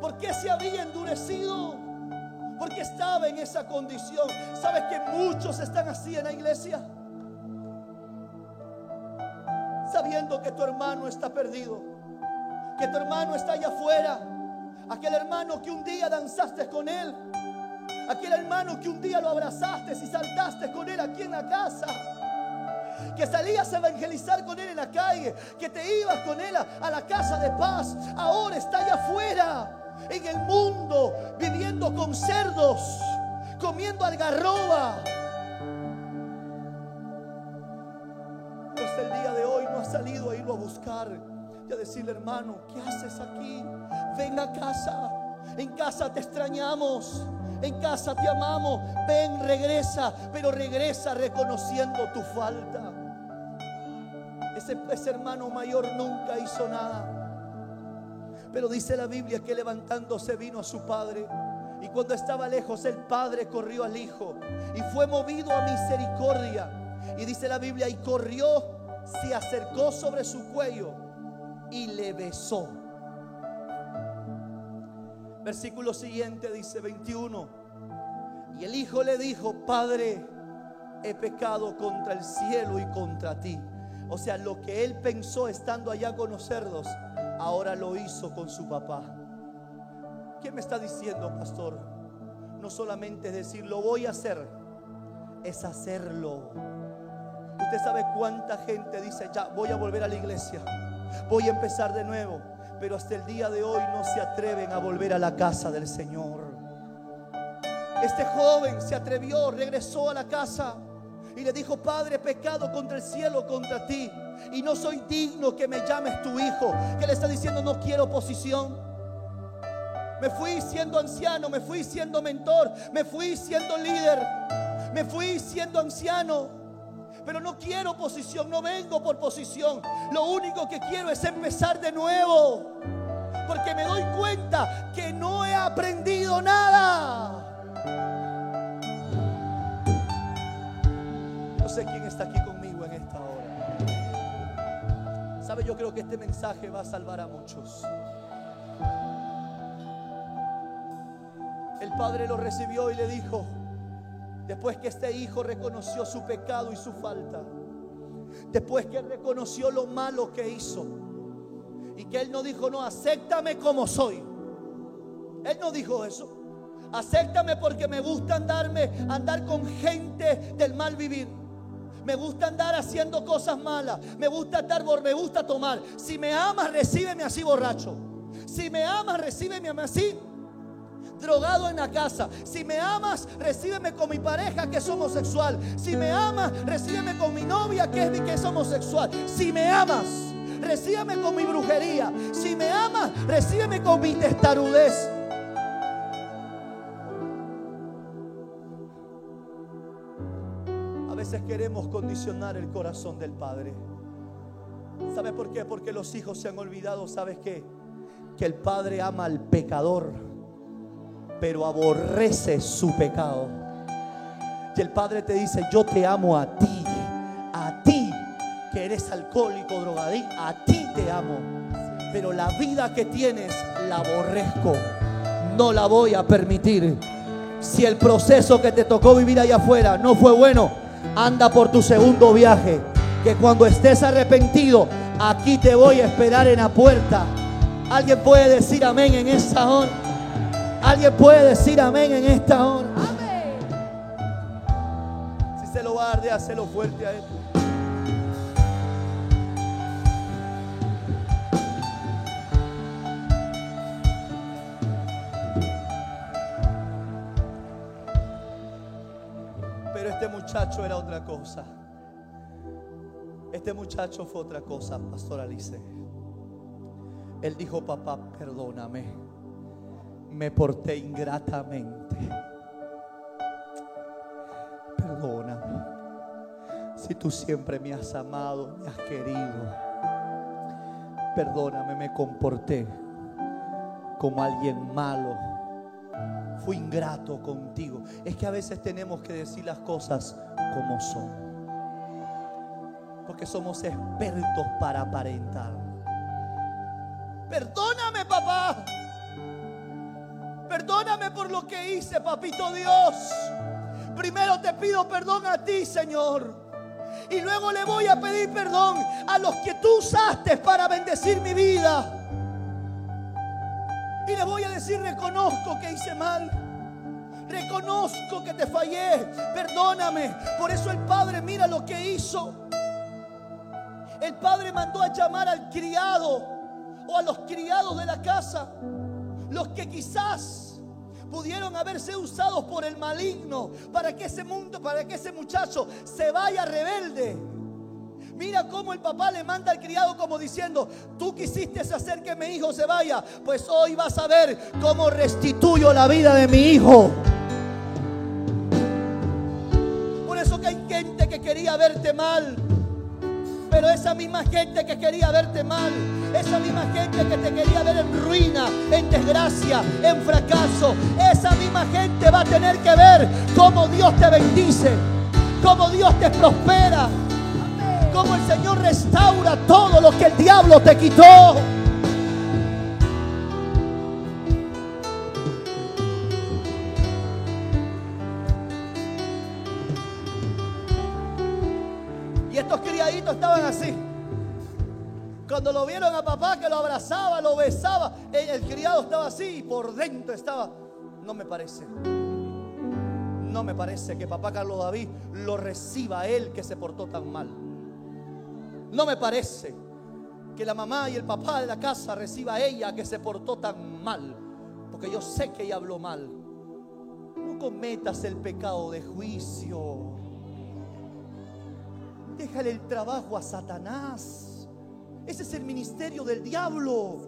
¿Por qué se había endurecido? Porque estaba en esa condición. ¿Sabes que muchos están así en la iglesia? Sabiendo que tu hermano está perdido. Que tu hermano está allá afuera. Aquel hermano que un día danzaste con él. Aquel hermano que un día lo abrazaste y saltaste con él aquí en la casa. Que salías a evangelizar con él en la calle. Que te ibas con él a, la casa de paz. Ahora está allá afuera en el mundo viviendo con cerdos, comiendo algarroba. Hasta el día de hoy no ha salido a irlo a buscar y a decirle, hermano, ¿qué haces aquí? Ven a casa. En casa te extrañamos. En casa te amamos. Ven, regresa. Pero regresa reconociendo tu falta. Es ese, ese hermano mayor nunca hizo nada. Pero dice la Biblia que levantándose vino a su padre. Y cuando estaba lejos, el padre corrió al hijo y fue movido a misericordia. Y dice la Biblia, y corrió, se acercó sobre su cuello y le besó. Versículo siguiente dice 21. Y el hijo le dijo, Padre, he pecado contra el cielo y contra ti. O sea, lo que él pensó estando allá con los cerdos, ahora lo hizo con su papá. ¿Qué me está diciendo, pastor? No solamente es decir, lo voy a hacer, es hacerlo. Usted sabe cuánta gente dice, ya voy a volver a la iglesia, voy a empezar de nuevo, pero hasta el día de hoy no se atreven a volver a la casa del Señor. Este joven se atrevió, regresó a la casa y le dijo, Padre, pecado contra el cielo, contra ti. Y no soy digno que me llames tu hijo. Que le está diciendo, no quiero posición. Me fui siendo anciano, me fui siendo mentor, me fui siendo líder, me fui siendo anciano. Pero no quiero posición, no vengo por posición. Lo único que quiero es empezar de nuevo. Porque me doy cuenta que no he aprendido nada. Sé quién está aquí conmigo en esta hora. ¿Sabe? Yo creo que este mensaje va a salvar a muchos. El padre lo recibió y le dijo, después que este hijo reconoció su pecado y su falta, después que reconoció lo malo que hizo, y que él no dijo, no, acéptame como soy. Él no dijo eso. Acéptame porque me gusta andarme, andar con gente del mal vivir. Me gusta andar haciendo cosas malas. Me gusta estar, me gusta tomar. Si me amas, recíbeme así borracho. Si me amas, recíbeme así drogado en la casa. Si me amas, recíbeme con mi pareja que es homosexual. Si me amas, recíbeme con mi novia que es, que es homosexual. Si me amas, recíbeme con mi brujería. Si me amas, recíbeme con mi testarudez. Veces queremos condicionar el corazón del Padre. ¿Sabe por qué? Porque los hijos se han olvidado, ¿sabes qué? Que el Padre ama al pecador, pero aborrece su pecado. Y el Padre te dice, yo te amo a ti, a ti que eres alcohólico, drogadicto, a ti te amo. Pero la vida que tienes la aborrezco. No la voy a permitir. Si el proceso que te tocó vivir allá afuera no fue bueno, anda por tu segundo viaje. Que cuando estés arrepentido, aquí te voy a esperar en la puerta. Alguien puede decir amén en esta hora. Alguien puede decir amén en esta hora. Amén. Si se lo va a dar, fuerte a él. Muchacho era otra cosa. Este muchacho fue otra cosa, Pastor Alice. Él dijo, papá, perdóname. Me porté ingratamente. Perdóname. Si tú siempre me has amado, me has querido. Perdóname, me comporté como alguien malo. Fui ingrato contigo. Es que a veces tenemos que decir las cosas como son. Porque somos expertos para aparentar. Perdóname, papá. Perdóname por lo que hice, papito Dios. Primero te pido perdón a ti, Señor. Y luego le voy a pedir perdón a los que tú usaste para bendecir mi vida. Le voy a decir, reconozco que hice mal. Reconozco que te fallé. Perdóname. Por eso el Padre mira lo que hizo. El Padre mandó a llamar al criado o a los criados de la casa. Los que quizás pudieron haberse usados por el maligno para que ese mundo, para que ese muchacho se vaya rebelde. Mira cómo el papá le manda al criado como diciendo, tú quisiste hacer que mi hijo se vaya, pues hoy vas a ver cómo restituyo la vida de mi hijo. Por eso que hay gente que quería verte mal, Pero esa misma gente que quería verte mal, esa misma gente que te quería ver en ruina, en desgracia, en fracaso, esa misma gente va a tener que ver cómo Dios te bendice, cómo Dios te prospera, cómo el Señor restaura todo lo que el diablo te quitó. Y estos criaditos estaban así. Cuando lo vieron a papá que lo abrazaba, lo besaba, el, el criado estaba así y por dentro estaba, no me parece. No me parece que papá Carlos David lo reciba a él que se portó tan mal. No me parece que la mamá y el papá de la casa reciba a ella que se portó tan mal. Porque yo sé que ella habló mal. No cometas el pecado de juicio. Déjale el trabajo a Satanás. Ese es el ministerio del diablo.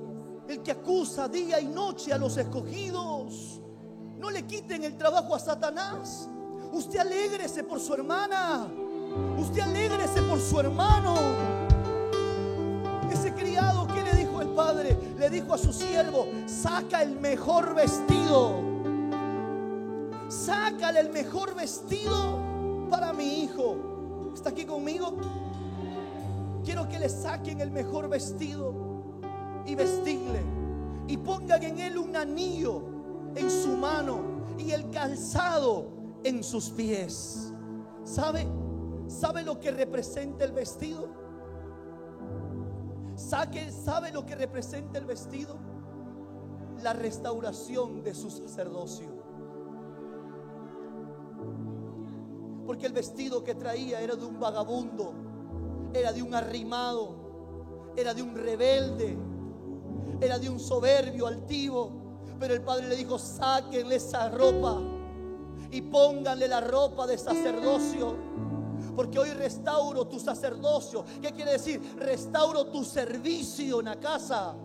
El que acusa día y noche a los escogidos. No le quiten el trabajo a Satanás. Usted alégrese por su hermana. Usted alégrese por su hermano. Le dijo a su siervo, saca el mejor vestido. Sácale el mejor vestido para mi hijo. ¿Está aquí conmigo? Quiero que le saquen el mejor vestido y vestirle. Y pongan en él un anillo en su mano y el calzado en sus pies. ¿Sabe? ¿Sabe lo que representa el vestido? ¿Sabe, ¿Sabe lo que representa el vestido? La restauración de su sacerdocio. Porque el vestido que traía era de un vagabundo, era de un arrimado, era de un rebelde, era de un soberbio altivo. Pero el padre le dijo, sáquenle esa ropa y pónganle la ropa de sacerdocio. Porque hoy restauro tu sacerdocio. ¿Qué quiere decir? Restauro tu servicio en la casa.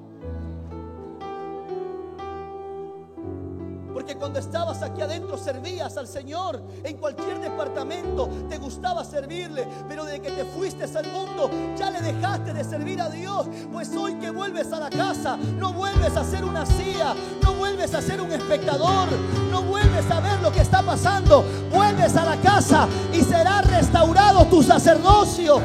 Porque cuando estabas aquí adentro servías al Señor en cualquier departamento, te gustaba servirle, pero desde que te fuiste al mundo ya le dejaste de servir a Dios. Pues hoy que vuelves a la casa, no vuelves a ser una silla, no vuelves a ser un espectador, no vuelves a ver lo que está pasando, vuelves a la casa y será restaurado tu sacerdocio.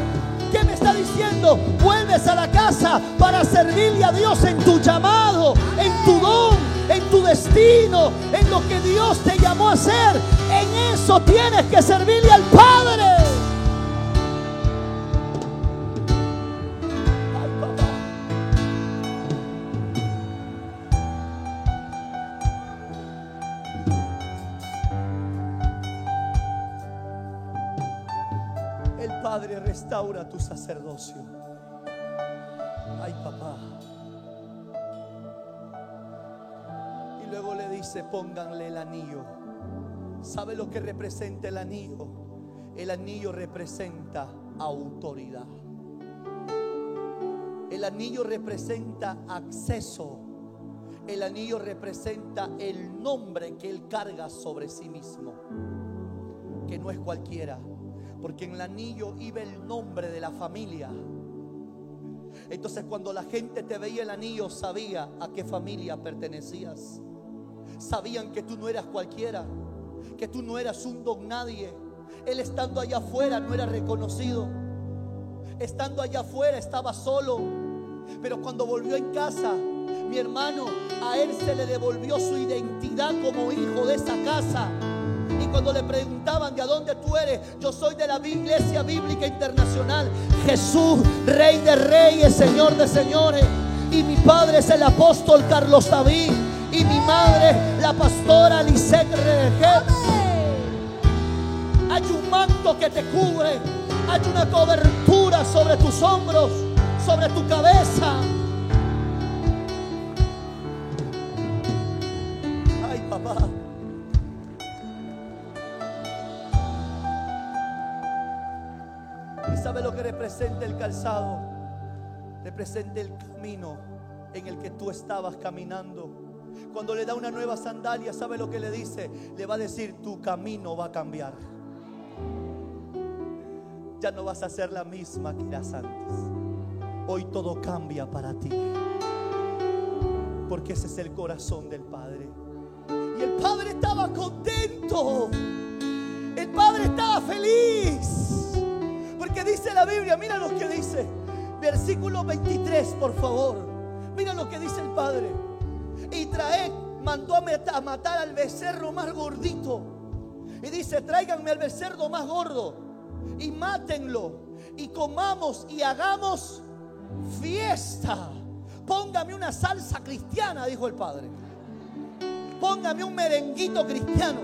¿Qué me está diciendo? Vuelves a la casa para servirle a Dios en tu llamado, en tu don, en tu destino, en lo que Dios te llamó a hacer. En eso tienes que servirle al Padre. Ay, papá. El Padre restaura tu sacerdocio. Ay, papá. Dice, pónganle el anillo. ¿Sabe lo que representa el anillo? El anillo representa autoridad. El anillo representa acceso. El anillo representa el nombre que él carga sobre sí mismo. Que no es cualquiera. Porque en el anillo iba el nombre de la familia. Entonces cuando la gente te veía el anillo sabía a qué familia pertenecías. Sabían que tú no eras cualquiera, que tú no eras un don nadie. Él estando allá afuera no era reconocido. Estando allá afuera estaba solo. Pero cuando volvió en casa, mi hermano, a él se le devolvió su identidad como hijo de esa casa. Y cuando le preguntaban de a dónde tú eres, yo soy de la Iglesia Bíblica Internacional. Jesús, Rey de Reyes, Señor de Señores. Y mi padre es el apóstol Carlos David. Y mi madre, la pastora Lisette Regel. Hay un manto que te cubre. Hay una cobertura sobre tus hombros, sobre tu cabeza. Ay, papá. ¿Y sabe lo que representa el calzado? Representa el camino en el que tú estabas caminando. Cuando le da una nueva sandalia, ¿sabe lo que le dice? Le va a decir, tu camino va a cambiar. ya no vas a ser la misma que eras antes. Hoy todo cambia para ti. Porque ese es el corazón del Padre. Y el Padre estaba contento. El Padre estaba feliz. Porque dice la Biblia, mira lo que dice. Versículo 23, por favor. Mira lo que dice el Padre. Y trae, mandó a matar al becerro más gordito. Y dice, tráiganme al becerro más gordo. Y mátenlo. Y comamos y hagamos fiesta. Póngame una salsa cristiana, dijo el Padre. Póngame un merenguito cristiano.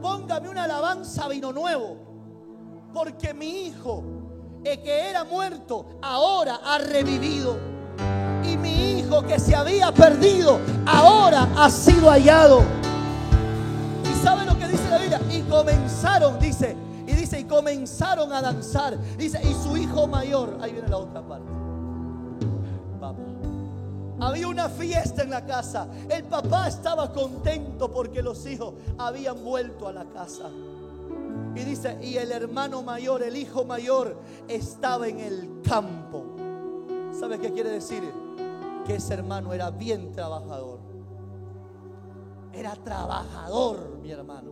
Póngame una alabanza vino nuevo. Porque mi hijo, el que era muerto, ahora ha revivido. Que se había perdido, ahora ha sido hallado. ¿Y sabe lo que dice la Biblia? Y comenzaron, dice, y dice, y comenzaron a danzar. Dice, y su hijo mayor, ahí viene la otra parte. Vamos. Había una fiesta en la casa. El papá estaba contento porque los hijos habían vuelto a la casa. Y dice, y el hermano mayor, el hijo mayor, estaba en el campo. ¿Sabe qué quiere decir? Que ese hermano era bien trabajador. Era trabajador, mi hermano.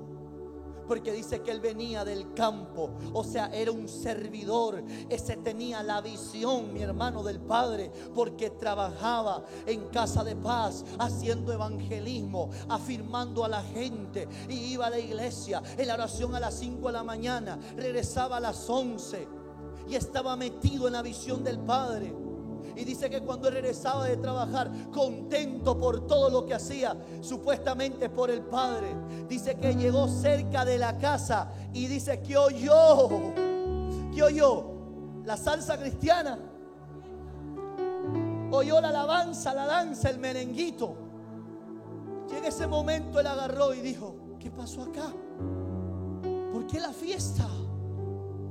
Porque dice que él venía del campo. O sea, era un servidor. Ese tenía la visión, mi hermano, del Padre. Porque trabajaba en casa de paz, haciendo evangelismo, afirmando a la gente. Y iba a la iglesia en la oración a las 5 de la mañana. Regresaba a las 11. Y estaba metido en la visión del Padre. Y dice que cuando él regresaba de trabajar, contento por todo lo que hacía, supuestamente por el Padre, dice que llegó cerca de la casa y dice que oyó, que oyó la salsa cristiana, oyó la alabanza, la danza, el merenguito. Y en ese momento él agarró y dijo, ¿qué pasó acá? ¿Por qué la fiesta?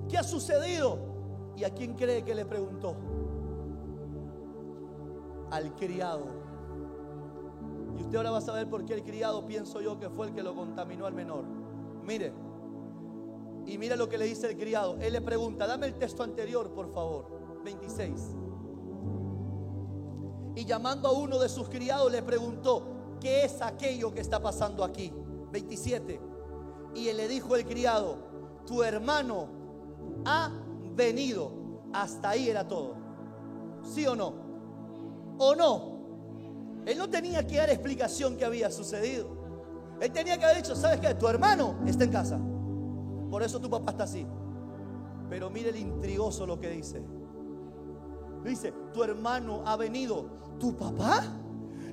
¿Qué ha sucedido? ¿Y a quién cree que le preguntó? Al criado. Y usted ahora va a saber por qué el criado pienso yo que fue el que lo contaminó al menor. Mire, y mire lo que le dice el criado. Él le pregunta, dame el texto anterior, por favor. 26. Y llamando a uno de sus criados le preguntó, ¿qué es aquello que está pasando aquí? 27. Y él le dijo el criado, tu hermano ha venido. Hasta ahí era todo. ¿Sí o no? ¿O no? Él no tenía que dar explicación que había sucedido. Él tenía que haber dicho, ¿sabes qué? Tu hermano está en casa. Por eso tu papá está así. Pero mire el intrigoso lo que dice. Dice, tu hermano ha venido. ¿Tu papá?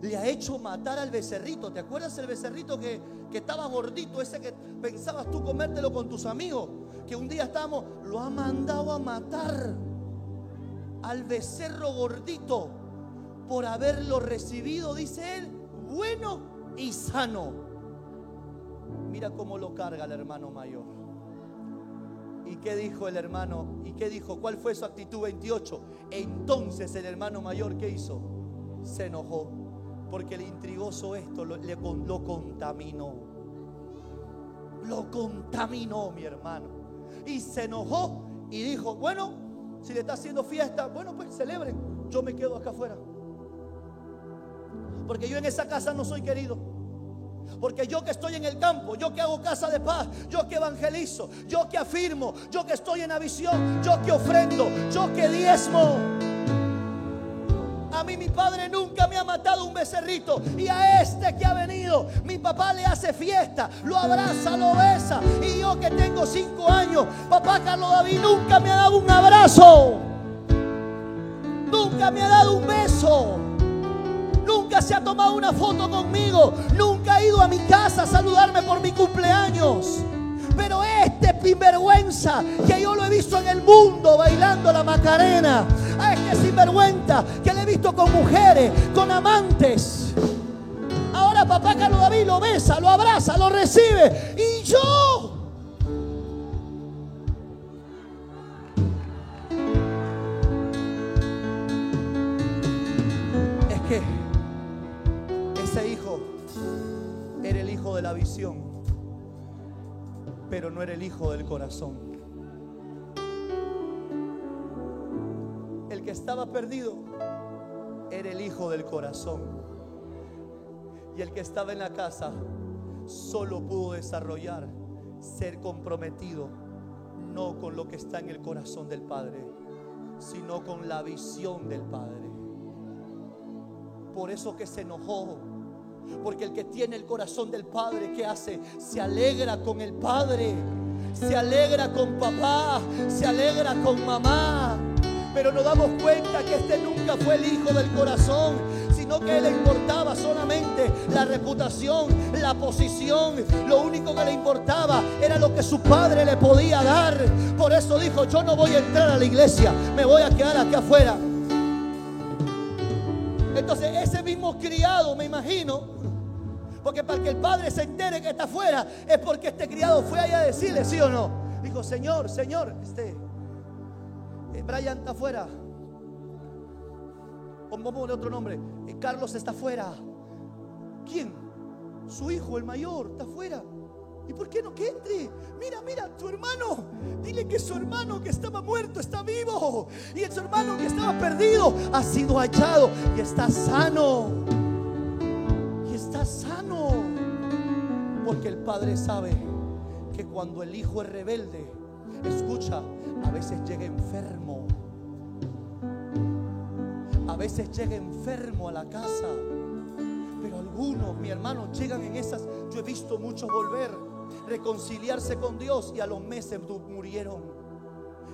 Le ha hecho matar al becerrito. ¿Te acuerdas el becerrito que, que estaba gordito? Ese que pensabas tú comértelo con tus amigos. Que un día estábamos, lo ha mandado a matar al becerro gordito por haberlo recibido, dice él, bueno y sano. Mira cómo lo carga el hermano mayor. ¿Y qué dijo el hermano? ¿Y qué dijo? ¿Cuál fue su actitud 28? Entonces el hermano mayor, ¿qué hizo? Se enojó. Porque le intrigoso esto, lo, lo contaminó. Lo contaminó, mi hermano. Y se enojó y dijo, bueno, si le está haciendo fiesta, bueno, pues celebren. Yo me quedo acá afuera. Porque yo en esa casa no soy querido. Porque yo que estoy en el campo, yo que hago casa de paz, yo que evangelizo, yo que afirmo, yo que estoy en la visión, yo que ofrendo, yo que diezmo. A mí mi padre nunca me ha matado un becerrito. Y a este que ha venido, mi papá le hace fiesta, lo abraza, lo besa. Y yo que tengo cinco años, papá Carlos David nunca me ha dado un abrazo. Nunca me ha dado un beso. Nunca se ha tomado una foto conmigo. Nunca ha ido a mi casa a saludarme por mi cumpleaños. Pero este sinvergüenza que yo lo he visto en el mundo bailando la macarena. A este sinvergüenza que le he visto con mujeres, con amantes. Ahora papá Carlos David lo besa, lo abraza, lo recibe. Y yo de la visión, pero no era el hijo del corazón. El que estaba perdido era el hijo del corazón. Y el que estaba en la casa solo pudo desarrollar ser comprometido, no con lo que está en el corazón del Padre, sino con la visión del Padre. Por eso que se enojó porque el que tiene el corazón del Padre, ¿qué hace? Se alegra con el Padre, se alegra con papá, se alegra con mamá. Pero nos damos cuenta que este nunca fue el hijo del corazón, sino que le importaba solamente la reputación, la posición. Lo único que le importaba era lo que su padre le podía dar. Por eso dijo, yo no voy a entrar a la iglesia, me voy a quedar aquí afuera. Entonces ese mismo criado, me imagino, porque para que el padre se entere que está afuera, es porque este criado fue allá a decirle, sí o no. Dijo, Señor, Señor, este, eh, Brian está afuera. Poner otro nombre. eh, Carlos está afuera. ¿Quién? Su hijo, el mayor, está afuera. ¿Y por qué no que entre? Mira, mira, tu hermano. Dile que su hermano que estaba muerto está vivo. Y su hermano que estaba perdido ha sido hallado y está sano. Está sano. Porque el padre sabe que cuando el hijo es rebelde, escucha, a veces llega enfermo. A veces llega enfermo a la casa. Pero algunos, mi hermano, llegan en esas. Yo he visto muchos volver, reconciliarse con Dios y a los meses murieron.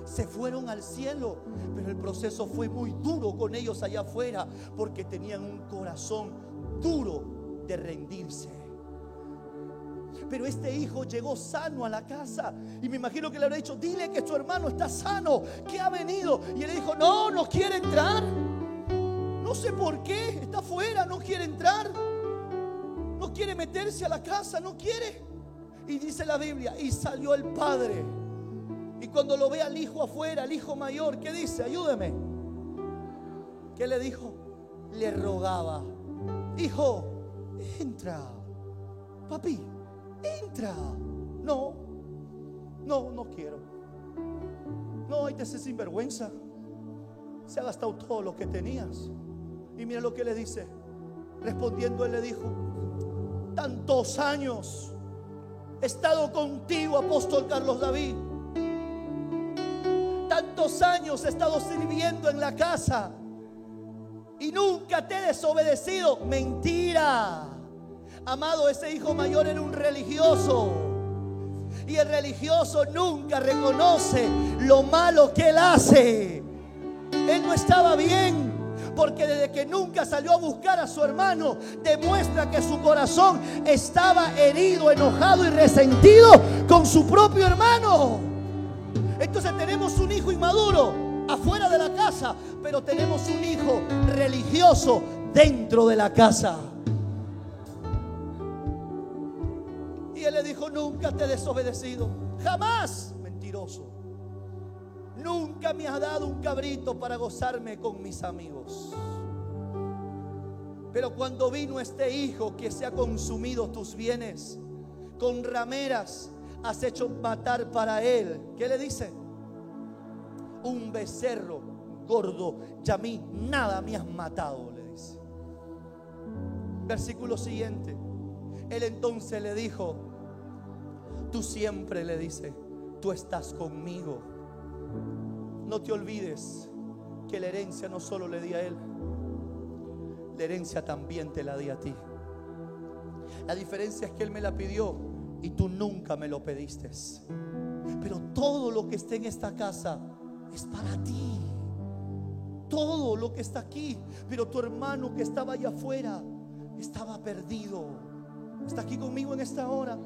Se fueron al cielo, pero el proceso fue muy duro con ellos allá afuera porque tenían un corazón duro de rendirse. Pero este hijo llegó sano a la casa y me imagino que le habrá dicho, dile que tu hermano está sano, que ha venido. Y él dijo, no, no quiere entrar. No sé por qué, está afuera, no quiere entrar. No quiere meterse a la casa, no quiere. Y dice la Biblia, y salió el padre. Y cuando lo ve al hijo afuera, al hijo mayor, ¿qué dice? Ayúdeme. ¿Qué le dijo? Le rogaba, hijo, entra. Papi, entra. No, no, no quiero. No, hay te hace sinvergüenza. Se ha gastado todo lo que tenías. Y mira lo que le dice. Respondiendo, él le dijo: Tantos años he estado contigo, apóstol Carlos David. Tantos años he estado sirviendo en la casa y nunca te he desobedecido. Mentira. Amado, ese hijo mayor era un religioso. Y el religioso nunca reconoce lo malo que él hace. Él no estaba bien. Porque desde que nunca salió a buscar a su hermano, demuestra que su corazón estaba herido, enojado y resentido con su propio hermano. Entonces tenemos un hijo inmaduro afuera de la casa, pero tenemos un hijo religioso dentro de la casa. Y él le dijo, nunca te he desobedecido, jamás, mentiroso. Nunca me has dado un cabrito para gozarme con mis amigos. Pero cuando vino este hijo que se ha consumido tus bienes, con rameras has hecho matar para él. ¿Qué le dice? Un becerro gordo y a mí nada me has matado, le dice. Versículo siguiente. Él entonces le dijo, tú siempre le dice, tú estás conmigo. No te olvides que la herencia no solo le di a él, la herencia también te la di a ti. La diferencia es que él me la pidió y tú nunca me lo pediste. Pero todo lo que esté en esta casa es para ti. Todo lo que está aquí. Pero tu hermano que estaba allá afuera estaba perdido. Está aquí conmigo en esta hora.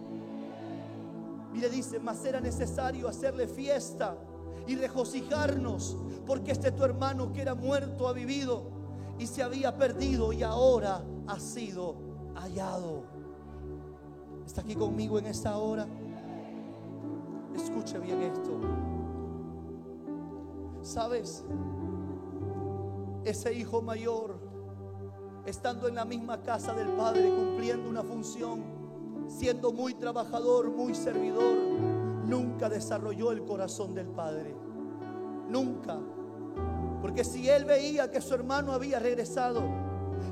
Le dice, mas era necesario hacerle fiesta y regocijarnos, porque este tu hermano que era muerto ha vivido y se había perdido y ahora ha sido hallado. ¿Está aquí conmigo en esta hora? Escuche bien esto. ¿Sabes? Ese hijo mayor, estando en la misma casa del Padre, cumpliendo una función, siendo muy trabajador, muy servidor, nunca desarrolló el corazón del Padre. Nunca. Porque si él veía que su hermano había regresado,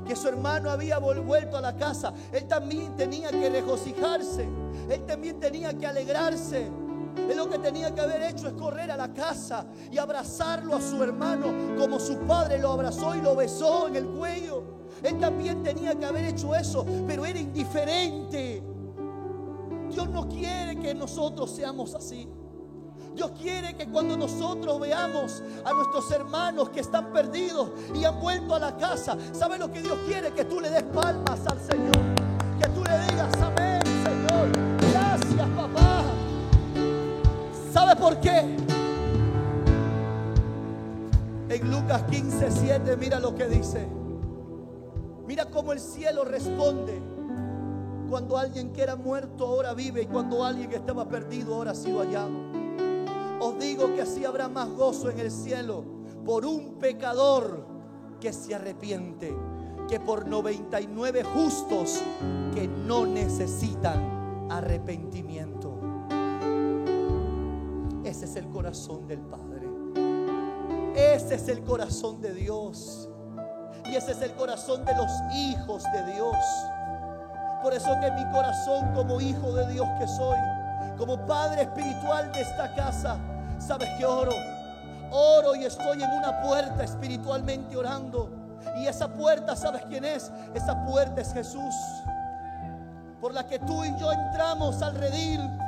que su hermano había vuelto a la casa, él también tenía que regocijarse, él también tenía que alegrarse. Él lo que tenía que haber hecho es correr a la casa y abrazarlo a su hermano como su padre lo abrazó y lo besó en el cuello. Él también tenía que haber hecho eso, pero era indiferente. Dios no quiere que nosotros seamos así. Dios quiere que cuando nosotros veamos a nuestros hermanos que están perdidos y han vuelto a la casa, ¿sabe lo que Dios quiere? Que tú le des palmas al Señor. Que tú le digas, amén, por qué? En Lucas 15, 7, mira lo que dice. Mira cómo el cielo responde. Cuando alguien que era muerto ahora vive y cuando alguien que estaba perdido ahora ha sido hallado. Os digo que así habrá más gozo en el cielo por un pecador que se arrepiente que por 99 justos que no necesitan arrepentimiento. Ese es el corazón del Padre. Ese es el corazón de Dios. Y ese es el corazón de los hijos de Dios. Por eso que mi corazón como hijo de Dios que soy, como padre espiritual de esta casa, sabes que oro. Oro y estoy en una puerta espiritualmente orando. Y esa puerta, ¿sabes quién es? Esa puerta es Jesús. Por la que tú y yo entramos al redil.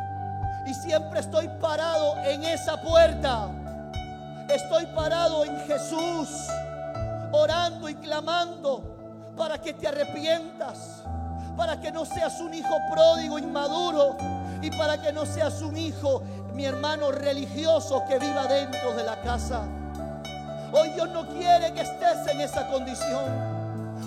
Y siempre estoy parado en esa puerta. Estoy parado en Jesús. Orando y clamando para que te arrepientas. Para que no seas un hijo pródigo, inmaduro. Y para que no seas un hijo mi hermano religioso que viva dentro de la casa. Hoy Dios no quiere que estés en esa condición.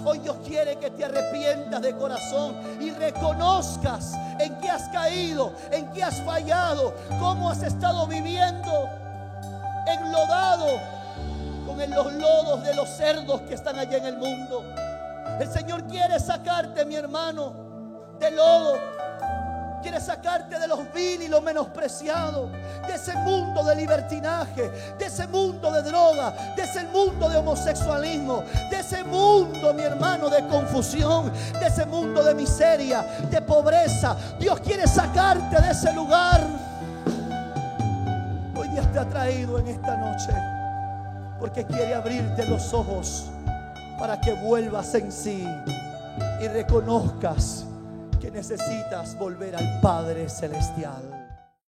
Hoy Dios quiere que te arrepientas de corazón y reconozcas en qué has caído, en qué has fallado, cómo has estado viviendo enlodado con los lodos de los cerdos que están allá en el mundo. El Señor quiere sacarte, mi hermano, de lodo Quiere sacarte de los vil y lo menospreciado, de ese mundo de libertinaje, de ese mundo de droga, de ese mundo de homosexualismo, de ese mundo, mi hermano, de confusión, de ese mundo de miseria, de pobreza. Dios quiere sacarte de ese lugar. Hoy Dios te ha traído en esta noche porque quiere abrirte los ojos para que vuelvas en sí y reconozcas que necesitas volver al Padre Celestial.